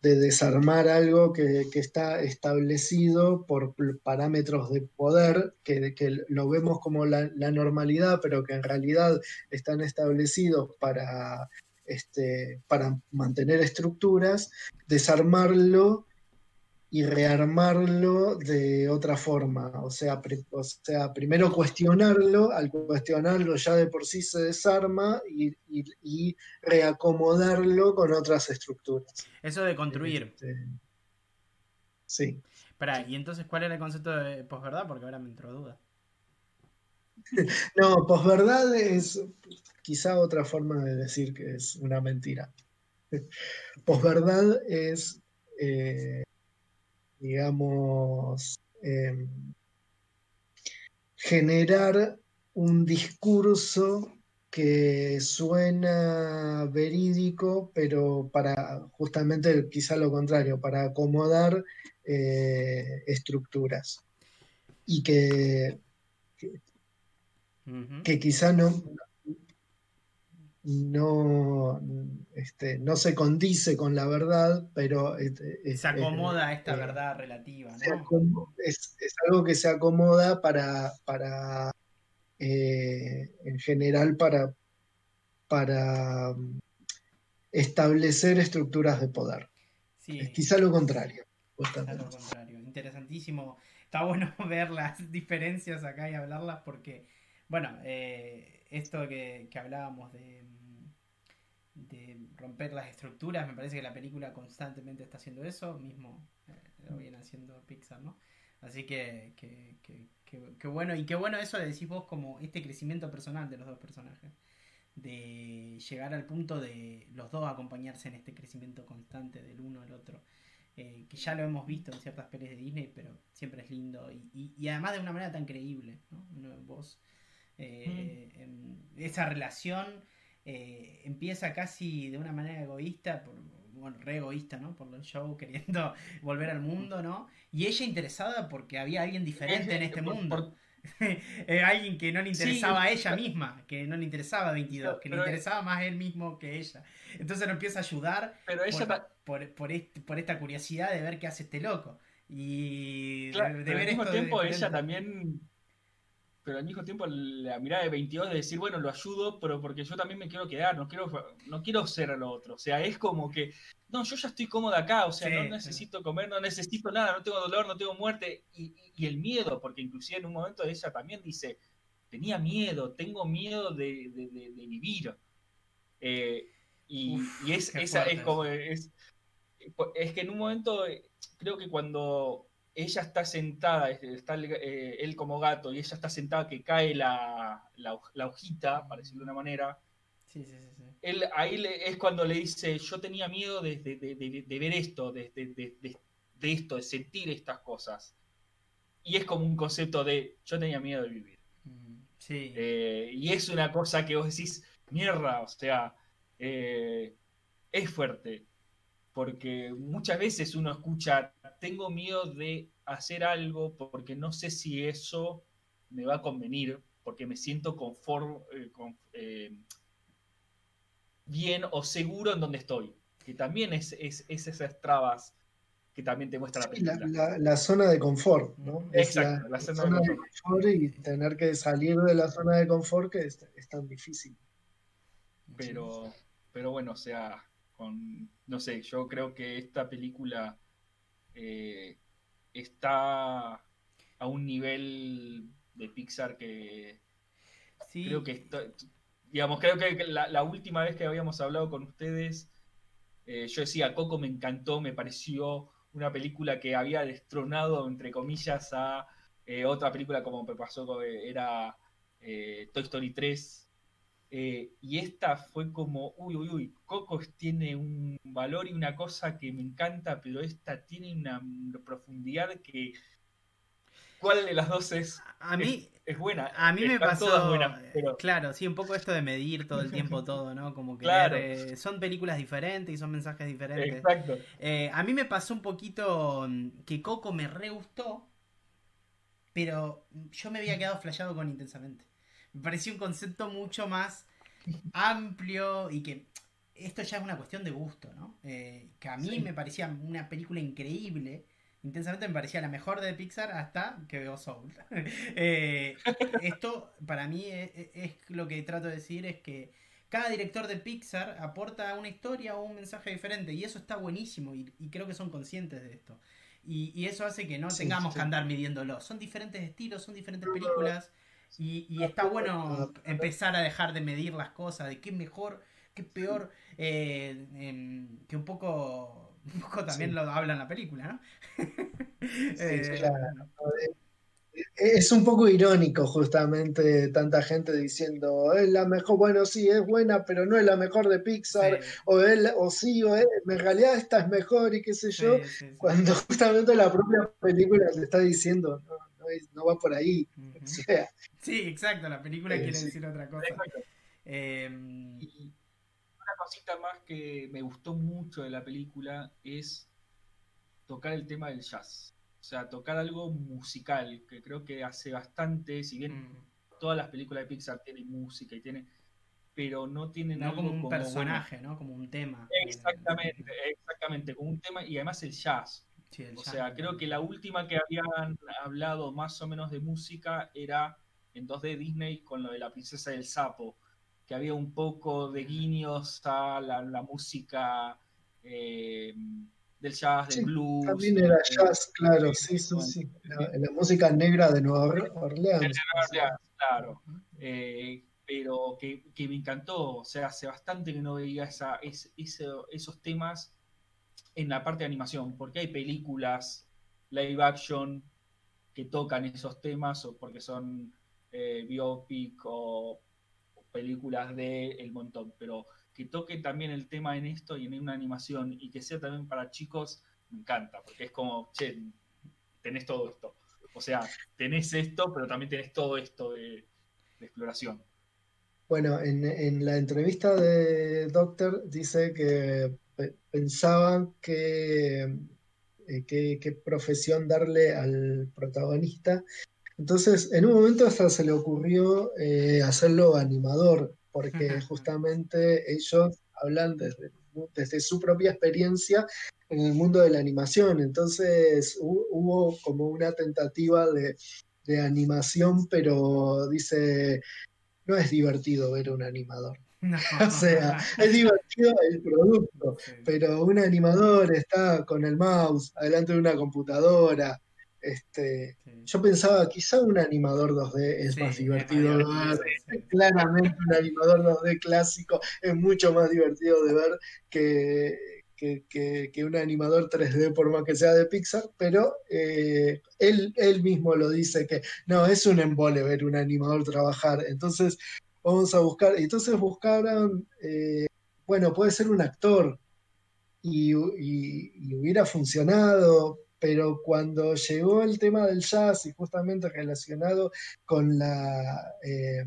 de desarmar algo que, que, está establecido por parámetros de poder, que, que lo vemos como la, la, normalidad, pero que en realidad están establecidos para, este, para mantener estructuras, desarmarlo y rearmarlo de otra forma. O sea, o sea, primero cuestionarlo, al cuestionarlo ya de por sí se desarma y, y, y reacomodarlo con otras estructuras. Eso de construir. Este, sí. Espera, ¿y entonces cuál era el concepto de posverdad? Porque ahora me entró duda. no, posverdad es quizá otra forma de decir que es una mentira. Posverdad es... Eh, digamos, eh, generar un discurso que suena verídico, pero para justamente quizá lo contrario, para acomodar eh, estructuras. Y que, que, uh -huh. que quizá no, no, este, no se condice con la verdad, pero... Es, se acomoda a esta eh, verdad relativa, es, es, algo que se acomoda para, para eh, en general, para, para establecer estructuras de poder. Sí. Es quizá lo contrario. Quizá lo contrario. Interesantísimo. Está bueno ver las diferencias acá y hablarlas porque, bueno, eh, esto que, que hablábamos de, de, romper las estructuras, me parece que la película constantemente está haciendo eso, mismo eh, lo viene haciendo Pixar, ¿no? Así que, que, que, que, bueno, y qué bueno eso de decís vos como este crecimiento personal de los dos personajes, de llegar al punto de los dos acompañarse en este crecimiento constante del uno al otro. Eh, que ya lo hemos visto en ciertas pelis de Disney, pero siempre es lindo y, y, y además de una manera tan creíble, ¿no? Vos, eh, mm. esa relación eh, empieza casi de una manera egoísta, por, bueno, re egoísta, ¿no? Por el show, queriendo volver al mundo, ¿no? Y ella interesada porque había alguien diferente en este mundo. Por, por... alguien que no le interesaba sí, a ella misma, que no le interesaba 22, pero, que le interesaba más él mismo que ella. Entonces lo empieza a ayudar pero ella por, por, este, por, esta curiosidad de ver qué hace este loco. Y claro, de, de ver al mismo esto tiempo ella también pero al mismo tiempo la mirada de 22 de decir, bueno, lo ayudo, pero porque yo también me quiero quedar, no quiero, no quiero ser lo otro. O sea, es como que, no, yo ya estoy cómoda acá, o sea, sí, no necesito sí. comer, no necesito nada, no tengo dolor, no tengo muerte. Y, y, el miedo, porque inclusive en un momento ella también dice, tenía miedo, tengo miedo de, de, de, de vivir. Eh, y, Uf, y, es, esa es como, es, es que en un momento, creo que cuando ella está sentada, está eh, él como gato, y ella está sentada que cae la, la, la hojita, para decirlo de una manera. Sí, sí, sí. Él, ahí le, es cuando le dice, yo tenía miedo de, de, de, de ver esto, de, esto, de sentir estas cosas. Y es como un concepto de, yo tenía miedo de vivir. Mm, sí. Eh, y es una cosa que vos decís, mierda, o sea, eh, es fuerte porque muchas veces uno escucha, tengo miedo de hacer algo porque no sé si eso me va a convenir, porque me siento confort, eh, con, eh, bien o seguro en donde estoy, que también es, es, es esas trabas que también te muestra la película. La, la, la zona de confort, ¿no? Exacto, la, la, zona, zona de, confort. de, confort. y tener que salir de la zona de confort que es, es tan difícil. Pero, pero bueno, o sea, con, no sé, yo creo que esta película eh, está a un nivel de Pixar que sí. creo que está, digamos, creo que la, la, última vez que habíamos hablado con ustedes, eh, yo decía, Coco me encantó, me pareció una película que había destronado, entre comillas, a eh, otra película como me pasó, era eh, Toy Story 3, eh, y esta fue como, uy, uy, uy, Coco tiene un valor y una cosa que me encanta, pero esta tiene una profundidad que... ¿Cuál de las dos es? A mí, es, es buena. A mí me pasó, buenas, pero... claro, sí, un poco esto de medir todo el tiempo todo, ¿no? Como que claro. eh, son películas diferentes y son mensajes diferentes. Exacto. Eh, a mí me pasó un poquito mm, que Coco me re gustó, pero yo me había quedado flashado con intensamente. Me pareció un concepto mucho más amplio y que esto ya es una cuestión de gusto, ¿no? Eh, que a mí me parecía una película increíble. Intensamente me parecía la mejor de Pixar hasta que veo Soul. Eh, esto para mí es, lo que trato de decir es que cada director de Pixar aporta una historia o un mensaje diferente y eso está buenísimo y, creo que son conscientes de esto. Y, eso hace que no tengamos que andar midiéndolo. Son diferentes estilos, son diferentes películas y, está bueno empezar a dejar de medir las cosas, de qué mejor, qué peor, eh, em, que un poco, un poco también lo habla en la película, ¿no? Eh, es un poco irónico justamente tanta gente diciendo es la mejor, bueno sí es buena pero no es la mejor de Pixar o, o sí o en realidad esta es mejor y qué sé yo cuando justamente la propia película le está diciendo no, no, va por ahí sí exacto la película quiere decir otra cosa em, una cosita más que me gustó mucho de la película es tocar el tema del jazz o sea, tocar algo musical, que creo que hace bastante, si bien mm. todas las películas de Pixar tienen música y tienen, pero no tienen algo como un personaje, ¿no? Como un tema. Exactamente, exactamente, como un tema y además el jazz. O sea, creo que la última que habían hablado más o menos de música era en 2D Disney con lo de la princesa del sapo, que había un poco de guiños a la, música eh, del jazz, del blues. También era jazz, claro, sí, sí, sí. La, música negra de Nueva Orleans. claro. Eh, pero que, me encantó, o sea, hace bastante que no veía esa, esos temas en la parte de animación, porque hay películas live action que tocan esos temas o porque son eh, biopic o, películas de el montón, pero que toque también el tema en esto y en una animación y que sea también para chicos, me encanta, porque es como, che, tenés todo esto. O sea, tenés esto, pero también tenés todo esto de, exploración. Bueno, en, la entrevista de Doctor dice que pensaban que eh, qué profesión darle al protagonista. Entonces, en un momento hasta se le ocurrió eh, hacerlo animador, porque justamente ellos hablan desde, desde, su propia experiencia en el mundo de la animación. Entonces hubo como una tentativa de, animación, pero dice, no es divertido ver un animador. o sea, es divertido el producto, pero un animador está con el mouse adelante de una computadora, este, Yo pensaba, quizá un animador 2D es más divertido de ver. Claramente un animador 2D clásico es mucho más divertido de ver que, que, un animador 3D, por más que sea de Pixar, pero eh, él, él mismo lo dice que no, es un embole ver un animador trabajar. Entonces, vamos a buscar. Entonces buscaron, eh, bueno, puede ser un actor. y hubiera funcionado, pero cuando llegó el tema del jazz y justamente relacionado con la, eh,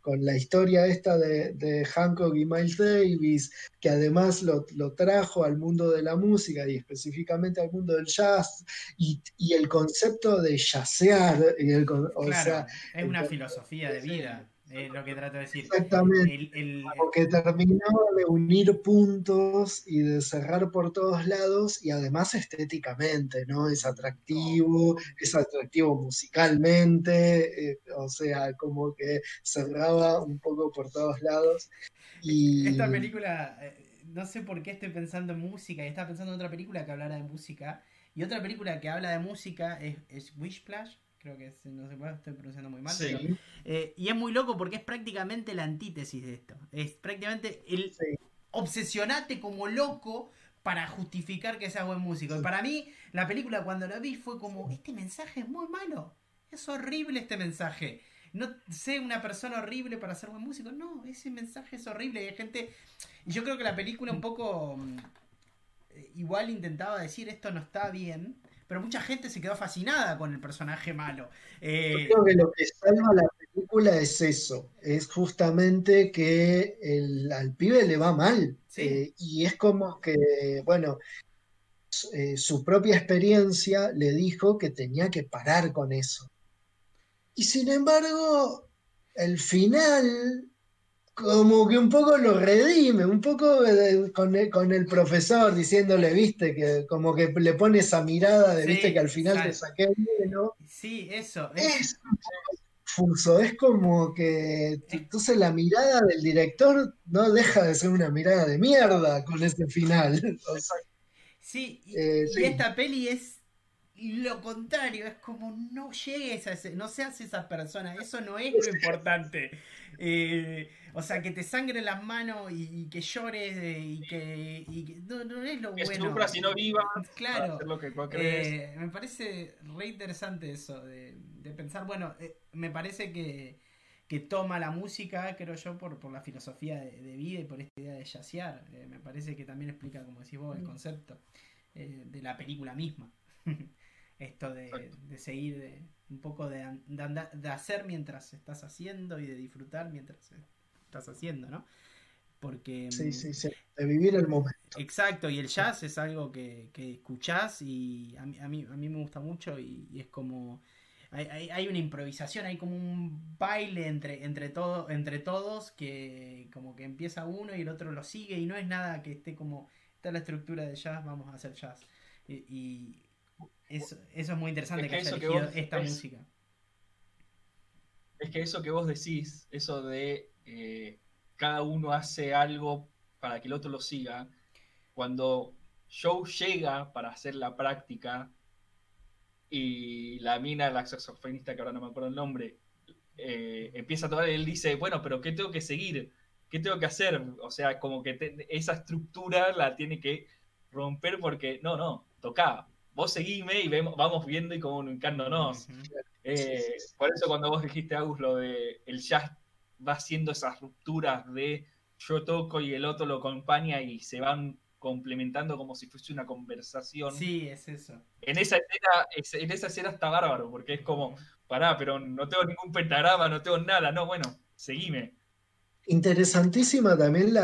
con la historia esta de, Hancock y Miles Davis, que además lo, trajo al mundo de la música y específicamente al mundo del jazz, y, el concepto de jazzear, y el, o sea, es una filosofía de vida es lo que trato de decir. Exactamente. Porque terminó de unir puntos y de cerrar por todos lados y además estéticamente, ¿no? Es atractivo, es atractivo musicalmente, eh, o sea, como que cerraba un poco por todos lados. Y... Esta película, eh, no sé por qué estoy pensando en música y estaba pensando en otra película que hablara de música. Y otra película que habla de música es, es Wishplash creo que no sé puede, estoy pronunciando muy mal. Eh, y es muy loco porque es prácticamente la antítesis de esto. Es prácticamente el obsesionate como loco para justificar que sea buen músico. Y para mí, la película cuando la vi fue como, este mensaje es muy malo. Es horrible este mensaje. No sé una persona horrible para ser buen músico. No, ese mensaje es horrible. Y hay gente. Y yo creo que la película un poco. Mm, igual intentaba decir esto no está bien pero mucha gente se quedó fascinada con el personaje malo. Eh, Yo creo que lo que salva la película es eso, es justamente que al pibe le va mal. Eh, y es como que, bueno, eh, su propia experiencia le dijo que tenía que parar con eso. Y sin embargo, el final como que un poco lo redime, un poco con, el, profesor diciéndole, viste, que como que le pone esa mirada de, viste, que al final te saqué el hielo. Sí, eso. Es, confuso, es como que entonces la mirada del director no deja de ser una mirada de mierda con ese final. sí, eh, y esta peli es lo contrario, es como no llegues a ese, no seas esa persona, eso no es lo importante. Eh, o sea, que te sangre las manos y, que llores y que, no, es lo bueno. si no viva. Claro. Eh, me parece re interesante eso de, pensar, bueno, eh, me parece que, toma la música, creo yo, por, por la filosofía de, vida y por esta idea de yacear. me parece que también explica, como decís vos, el mm. concepto de la película misma. esto de, seguir, de, un poco de, de, hacer mientras estás haciendo y de disfrutar mientras estás haciendo, ¿no? Porque... Sí, mm, sí, sí, de vivir el momento. Exacto, y el jazz es algo que, que escuchás y a mí, a, mí, a mí me gusta mucho y, es como... Hay, hay, una improvisación, hay como un baile entre, entre, todo, entre todos que como que empieza uno y el otro lo sigue y no es nada que esté como, está la estructura de jazz, vamos a hacer jazz. y eso, es muy interesante que, haya elegido esta música. Es que eso que vos decís, eso de eh, cada uno hace algo para que el otro lo siga, cuando Joe llega para hacer la práctica y la mina, la saxofonista, que ahora no me acuerdo el nombre, eh, empieza a tocar, él dice, bueno, pero ¿qué tengo que seguir? ¿Qué tengo que hacer? O sea, como que esa estructura la tiene que romper porque, no, no, tocaba vos seguime y vemos, vamos viendo y comunicándonos. Eh, por eso cuando vos dijiste, Agus, lo de el jazz va haciendo esas rupturas de yo toco y el otro lo acompaña y se van complementando como si fuese una conversación. Sí, es eso. En esa escena, en esa escena está bárbaro, porque es como, pará, pero no tengo ningún pentagrama, no tengo nada, no, bueno, seguime. Interesantísima también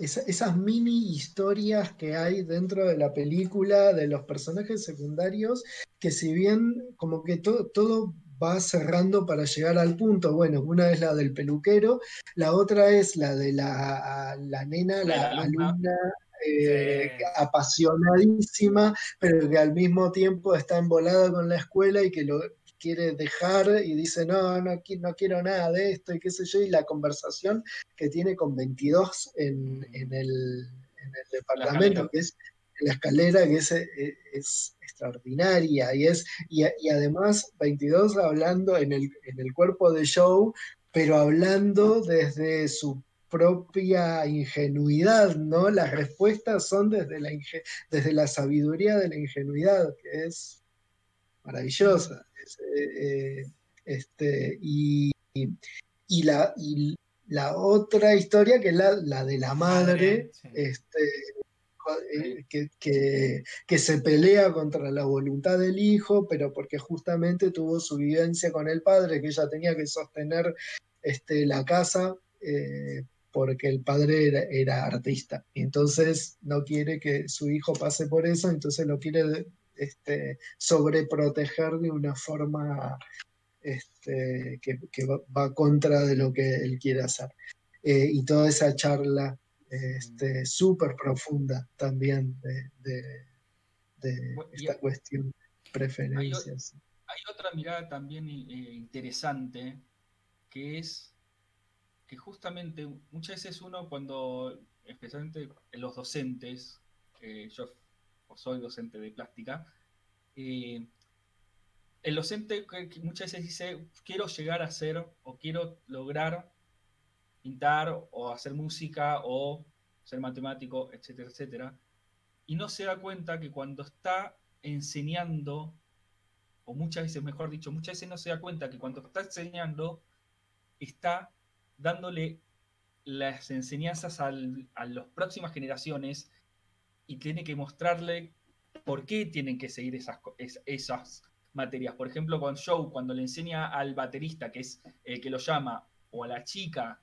esas mini historias que hay dentro de la película de los personajes secundarios, que si bien como que todo va cerrando para llegar al punto, bueno, una es la del peluquero, la otra es la de la, nena, la, alumna. Eh, apasionadísima, pero que al mismo tiempo está embolada con la escuela y que lo, quiere dejar y dice, no, no, no quiero nada de esto y qué sé yo, y la conversación que tiene con 22 en, en, el, departamento, que es la escalera, que es, e, es, extraordinaria, y, es, y, además 22 hablando en el, en el cuerpo de Joe, pero hablando desde su propia ingenuidad, ¿no? Las respuestas son desde la, desde la sabiduría de la ingenuidad, que es maravillosa. Eh, este, y, y, la, y la otra historia, que es la, de la madre, este, eh, que, que, se pelea contra la voluntad del hijo, pero porque justamente tuvo su vivencia con el padre, que ella tenía que sostener este, la casa. Eh, porque el padre era, artista. Entonces no quiere que su hijo pase por eso, entonces lo quiere este, sobreproteger de una forma este, que, va contra de lo que él quiere hacer. Eh, y toda esa charla este, súper profunda también de, esta cuestión de preferencias. Hay, otra mirada también eh, interesante que es que justamente muchas veces uno cuando, especialmente los docentes, eh, yo o soy docente de plástica, eh, el docente muchas veces dice, quiero llegar a ser o quiero lograr pintar o hacer música o ser matemático, etcétera, etcétera, y no se da cuenta que cuando está enseñando, o muchas veces, mejor dicho, muchas veces no se da cuenta que cuando está enseñando, está dándole las enseñanzas a las próximas generaciones y tiene que mostrarle por qué tienen que seguir esas, esas materias. Por ejemplo, con Joe, cuando le enseña al baterista, que es el que lo llama, o a la chica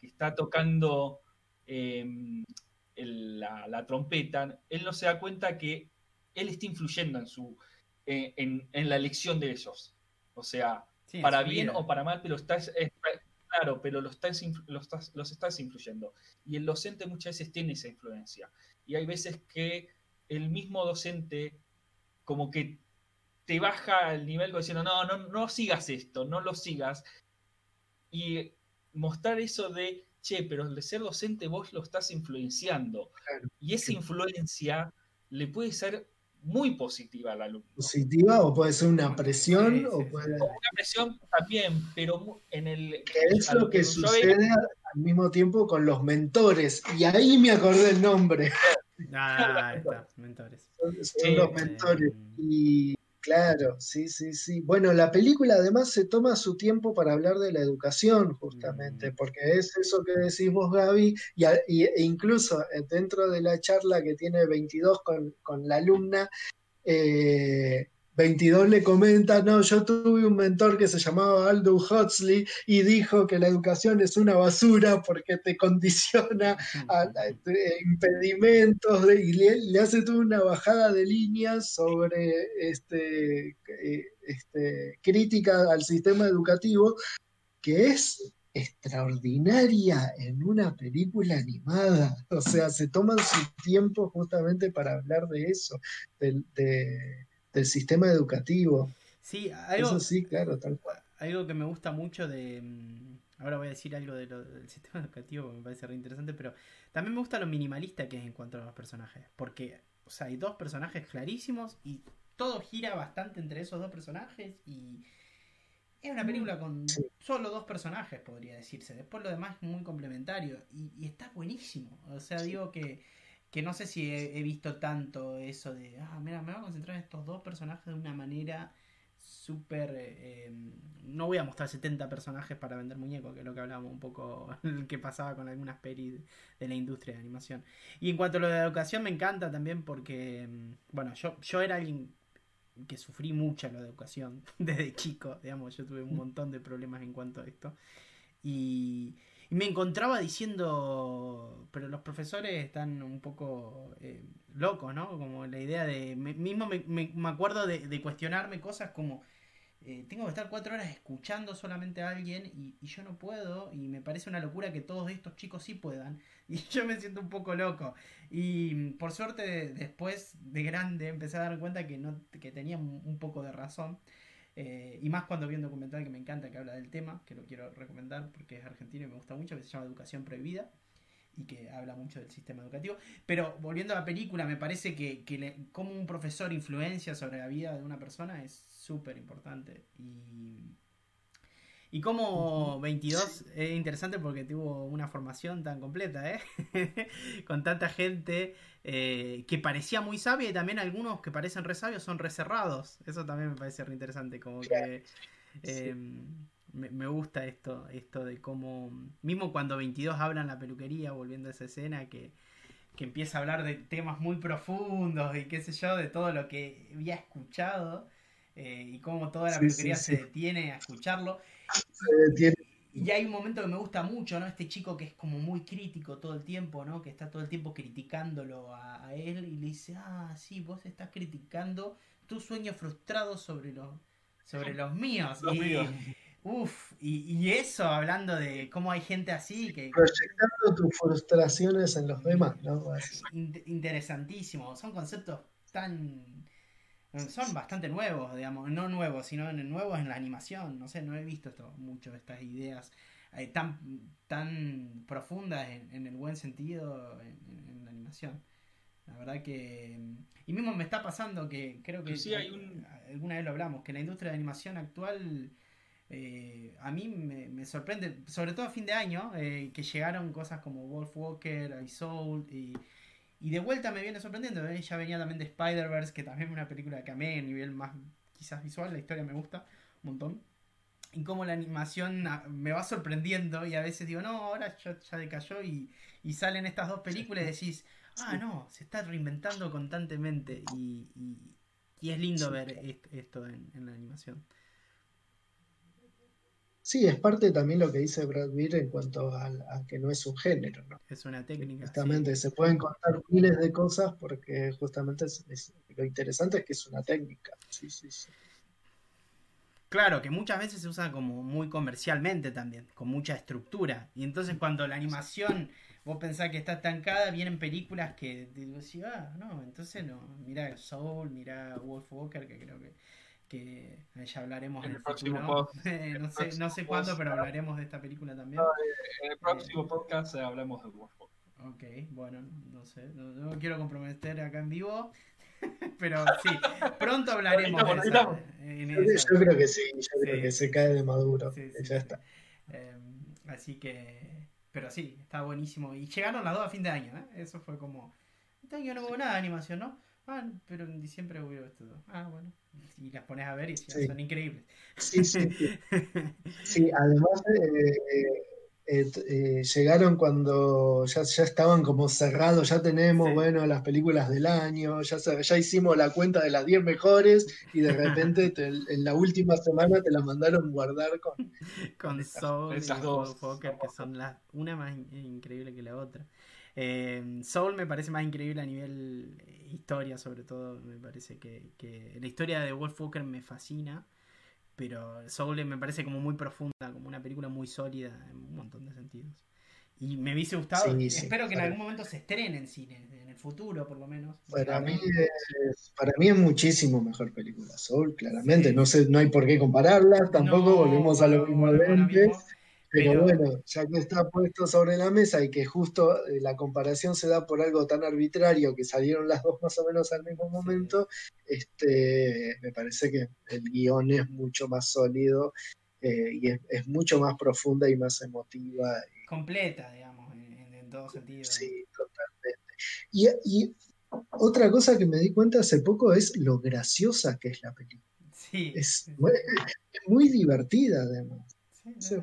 que está tocando em, la, trompeta, él no se da cuenta que él está influyendo en, su, en, la elección de ellos. O sea, para bien o para mal, pero está, claro, pero los estás, los, los estás influyendo. Y el docente muchas veces tiene esa influencia. Y hay veces que el mismo docente como que te baja el nivel diciendo, no, no, no sigas esto, no lo sigas. Y mostrar eso de, che, pero de ser docente vos lo estás influenciando. Y esa influencia le puede ser muy positiva al alumno. Positiva o puede ser una presión o puede... Una presión también, pero en el... Que es lo que sucede al mismo tiempo con los mentores. Y ahí me acordé el nombre. Ah, ahí está, mentores. Son, los mentores. Y Claro, sí, sí, sí. Bueno, la película además se toma su tiempo para hablar de la educación, justamente, mm. porque es eso que decís vos, Gaby, y, e incluso eh, dentro de la charla que tiene 22 con, con la alumna, eh, 22 le comenta, no, yo tuve un mentor que se llamaba Aldo Huxley y dijo que la educación es una basura porque te condiciona a, este, impedimentos y le, hace toda una bajada de líneas sobre este, eh, este, crítica al sistema educativo que es extraordinaria en una película animada. O sea, se toman su tiempo justamente para hablar de eso, de del sistema educativo. Sí, algo, sí, claro, tal cual. Algo que me gusta mucho de... Mm, ahora voy a decir algo del sistema educativo que me parece re interesante, pero también me gusta lo minimalista que es en cuanto a los personajes. Porque, o sea, hay dos personajes clarísimos y todo gira bastante entre esos dos personajes y es una película con solo dos personajes, podría decirse. Después lo demás es muy complementario y está buenísimo. O sea, digo que que no sé si he, visto tanto eso de, ah, mira, me voy a concentrar en estos dos personajes de una manera súper... Eh, no voy a mostrar 70 personajes para vender muñecos, que es lo que hablábamos un poco, que pasaba con algunas pelis de la industria de animación. Y en cuanto a lo de educación, me encanta también porque, mm, bueno, yo, yo era alguien que sufrí mucho la educación desde chico, digamos, yo tuve un montón de problemas en cuanto a esto. Y, y me encontraba diciendo, pero los profesores están un poco eh, locos, ¿no? Como la idea de, mismo me, me, acuerdo de, cuestionarme cosas como, eh, tengo que estar cuatro horas escuchando solamente a alguien y, y, yo no puedo y me parece una locura que todos estos chicos sí puedan y yo me siento un poco loco y por suerte después de grande empecé a dar cuenta que, no, que tenía un poco de razón eh, y más cuando vi un documental que me encanta que habla del tema, que lo quiero recomendar porque es argentino y me gusta mucho, que se llama Educación Prohibida y que habla mucho del sistema educativo. Pero volviendo a la película, me parece que, que como un profesor influencia sobre la vida de una persona es súper importante. Y y como 22 es interesante porque tuvo una formación tan completa, ¿eh? Con tanta gente eh, que parecía muy sabia y también algunos que parecen re sabios son reserrados. Eso también me parece re interesante, como que em, me, gusta esto, esto de cómo, mismo cuando 22 habla en la peluquería, volviendo a esa escena, que, que empieza a hablar de temas muy profundos y qué sé yo, de todo lo que había escuchado. Eh, y cómo toda la peluquería se detiene a escucharlo. Y hay un momento que me gusta mucho, ¿no? Este chico que es como muy crítico todo el tiempo, ¿no? Que está todo el tiempo criticándolo a, él y le dice, ah, sí, vos estás criticando tu sueño frustrado sobre, los sobre los míos. y, Uf, y, eso hablando de cómo hay gente así que... Proyectando tus frustraciones en los demás, ¿no? Interesantísimo, son conceptos tan son bastante nuevos, digamos, no nuevos, sino nuevos en la animación. No sé, no he visto esto, mucho estas ideas eh, tan, tan profundas en, el buen sentido en, la animación. La verdad que... Y mismo me está pasando que creo que... Sí, hay un... Alguna vez lo hablamos, que la industria de animación actual... Eh, a mí me, sorprende, sobre todo a fin de año, eh, que llegaron cosas como Wolf Walker, I Soul y y de vuelta me viene sorprendiendo, ¿eh? ya venía también de Spider-Verse, que también es una película que amé a nivel más quizás visual, la historia me gusta un montón. Y como la animación ah, me va sorprendiendo y a veces digo, no, ahora ya, ya decayó y, y, salen estas dos películas y decís, ah, no, se está reinventando constantemente y, y, es lindo ver esto, en, en la animación. Sí, es parte también lo que dice Brad Pitt en cuanto a, que no es un género, ¿no? Es una técnica. Justamente, se pueden contar miles de cosas porque justamente lo interesante es que es una técnica. Sí, sí, sí. Claro, que muchas veces se usa como muy comercialmente también, con mucha estructura. Y entonces cuando la animación, vos pensás que está estancada, vienen películas que decís, ah, no, entonces no. Mira Soul, mira Wolf Walker, que creo que, que ya hablaremos en, el, próximo no sé, no sé cuándo, pero hablaremos de esta película también. en el próximo eh, podcast hablamos de Wolf Walker. Ok, bueno, no sé, no, no quiero comprometer acá en vivo. Pero sí, pronto hablaremos de eso. Yo creo que sí, yo creo que se cae de maduro. ya está. Em, así que, pero sí, está buenísimo. Y llegaron las dos a fin de año, ¿eh? Eso fue como. Este año no hubo nada de animación, ¿no? Ah, pero en diciembre hubo esto. Ah, bueno. Y las pones a ver y son increíbles. Sí, sí. sí, además. Eh, eh, eh, llegaron cuando ya, ya, estaban como cerrados, ya tenemos, bueno, las películas del año, ya, ya hicimos la cuenta de las 10 mejores y de repente en la última semana te la mandaron guardar con, con Soul y dos. Poker, que son las una más increíble que la otra. Eh, Soul me parece más increíble a nivel historia, sobre todo, me parece que, que la historia de Wolf Walker me fascina pero Soul me parece como muy profunda, como una película muy sólida en un montón de sentidos. Y me hubiese gustado, espero que en algún momento se estrene en cine, en el futuro por lo menos. Para mí, es, para mí es muchísimo mejor película Soul, claramente, no sé, no hay por qué compararla, tampoco volvemos a lo mismo de antes. Pero, bueno, ya que está puesto sobre la mesa y que justo eh, la comparación se da por algo tan arbitrario que salieron las dos más o menos al mismo momento, este, me parece que el guion es mucho más sólido eh, y es, mucho más profunda y más emotiva. Completa, digamos, en, en todos sentidos. Sí, totalmente. Y, y, otra cosa que me di cuenta hace poco es lo graciosa que es la película. Sí. Es, muy divertida además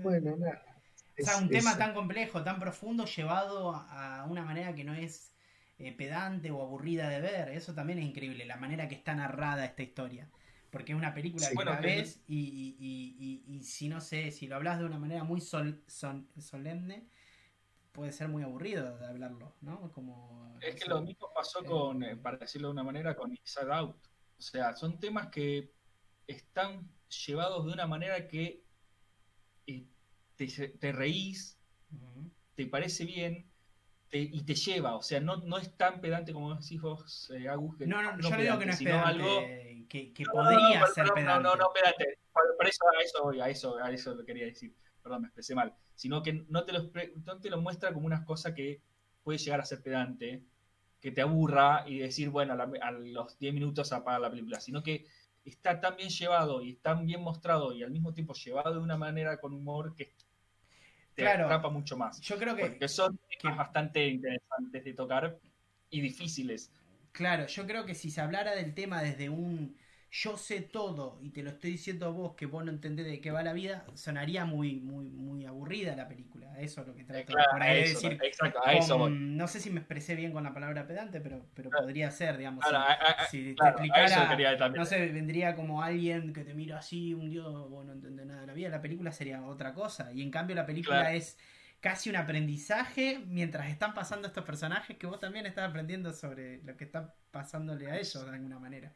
bueno, O sea, un tema tan complejo, tan profundo, llevado a una manera que no es eh, pedante o aburrida de ver. Eso también es increíble, la manera que está narrada esta historia. Porque es una película que la ves y, si no sé, si lo hablas de una manera muy sol, solemne, puede ser muy aburrido de hablarlo, ¿no? Como, es que lo mismo pasó eh, con, eh, para decirlo de una manera, con Inside Out. O sea, son temas que están llevados de una manera que te, reís, te parece bien y te lleva, o sea, no, no es tan pedante como decís vos, eh, Agus. no, no, yo le digo que no es pedante, algo... que, que podría ser pedante. No, no, no, pedante, por, eso, a eso, a eso, a eso lo quería decir, perdón, me expresé mal, sino que no te, lo, no te lo muestra como unas cosas que puede llegar a ser pedante, que te aburra y decir, bueno, a, los 10 minutos apaga la película, sino que está tan bien llevado y tan bien mostrado y al mismo tiempo llevado de una manera con humor que te atrapa mucho más. Yo creo que. Porque son bastante interesantes de tocar y difíciles. Claro, yo creo que si se hablara del tema desde un yo sé todo y te lo estoy diciendo a vos que vos no entendés de qué va la vida, sonaría muy, muy, muy aburrida la película. Eso es lo que trato por ahí de decir. Exacto, a eso No sé si me expresé bien con la palabra pedante, pero, pero podría ser, digamos. si, te explicara, no sé, vendría como alguien que te mira así, un dios, vos no entendés nada de la vida, la película sería otra cosa. Y en cambio la película es casi un aprendizaje mientras están pasando estos personajes que vos también estás aprendiendo sobre lo que está pasándole a ellos de alguna manera.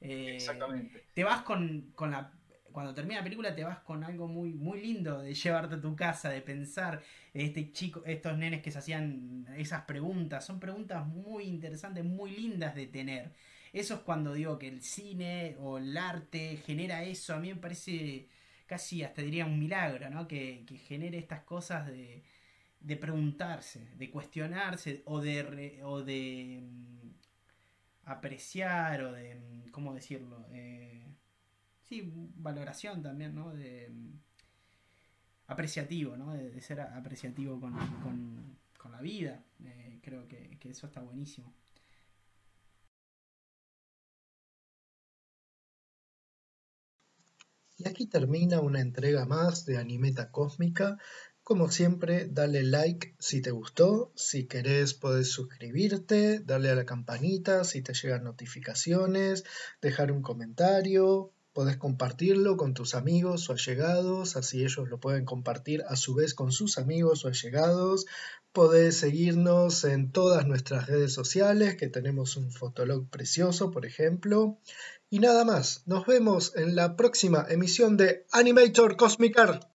Exactamente. Te vas con, la cuando termina la película te vas con algo muy muy lindo de llevarte a tu casa, de pensar este chico, estos nenes que se hacían esas preguntas, son preguntas muy interesantes, muy lindas de tener. Eso es cuando digo que el cine o el arte genera eso, a mí me parece casi hasta diría un milagro, ¿no? Que, genere estas cosas de, de preguntarse, de cuestionarse o de, o de mm, apreciar o de, mm, ¿cómo decirlo? Eh, sí, valoración también, ¿no? De mm, apreciativo, ¿no? De, ser apreciativo con, la vida. Eh, creo que, que eso está buenísimo. Y aquí termina una entrega más de Animeta Cósmica. Como siempre, dale like si te gustó, si querés podés suscribirte, darle a la campanita si te llegan notificaciones, dejar un comentario, podés compartirlo con tus amigos o allegados, así ellos lo pueden compartir a su vez con sus amigos o allegados. Podés seguirnos en todas nuestras redes sociales, que tenemos un fotolog precioso, por ejemplo. Y nada más, nos vemos en la próxima emisión de Animator Cosmic Art.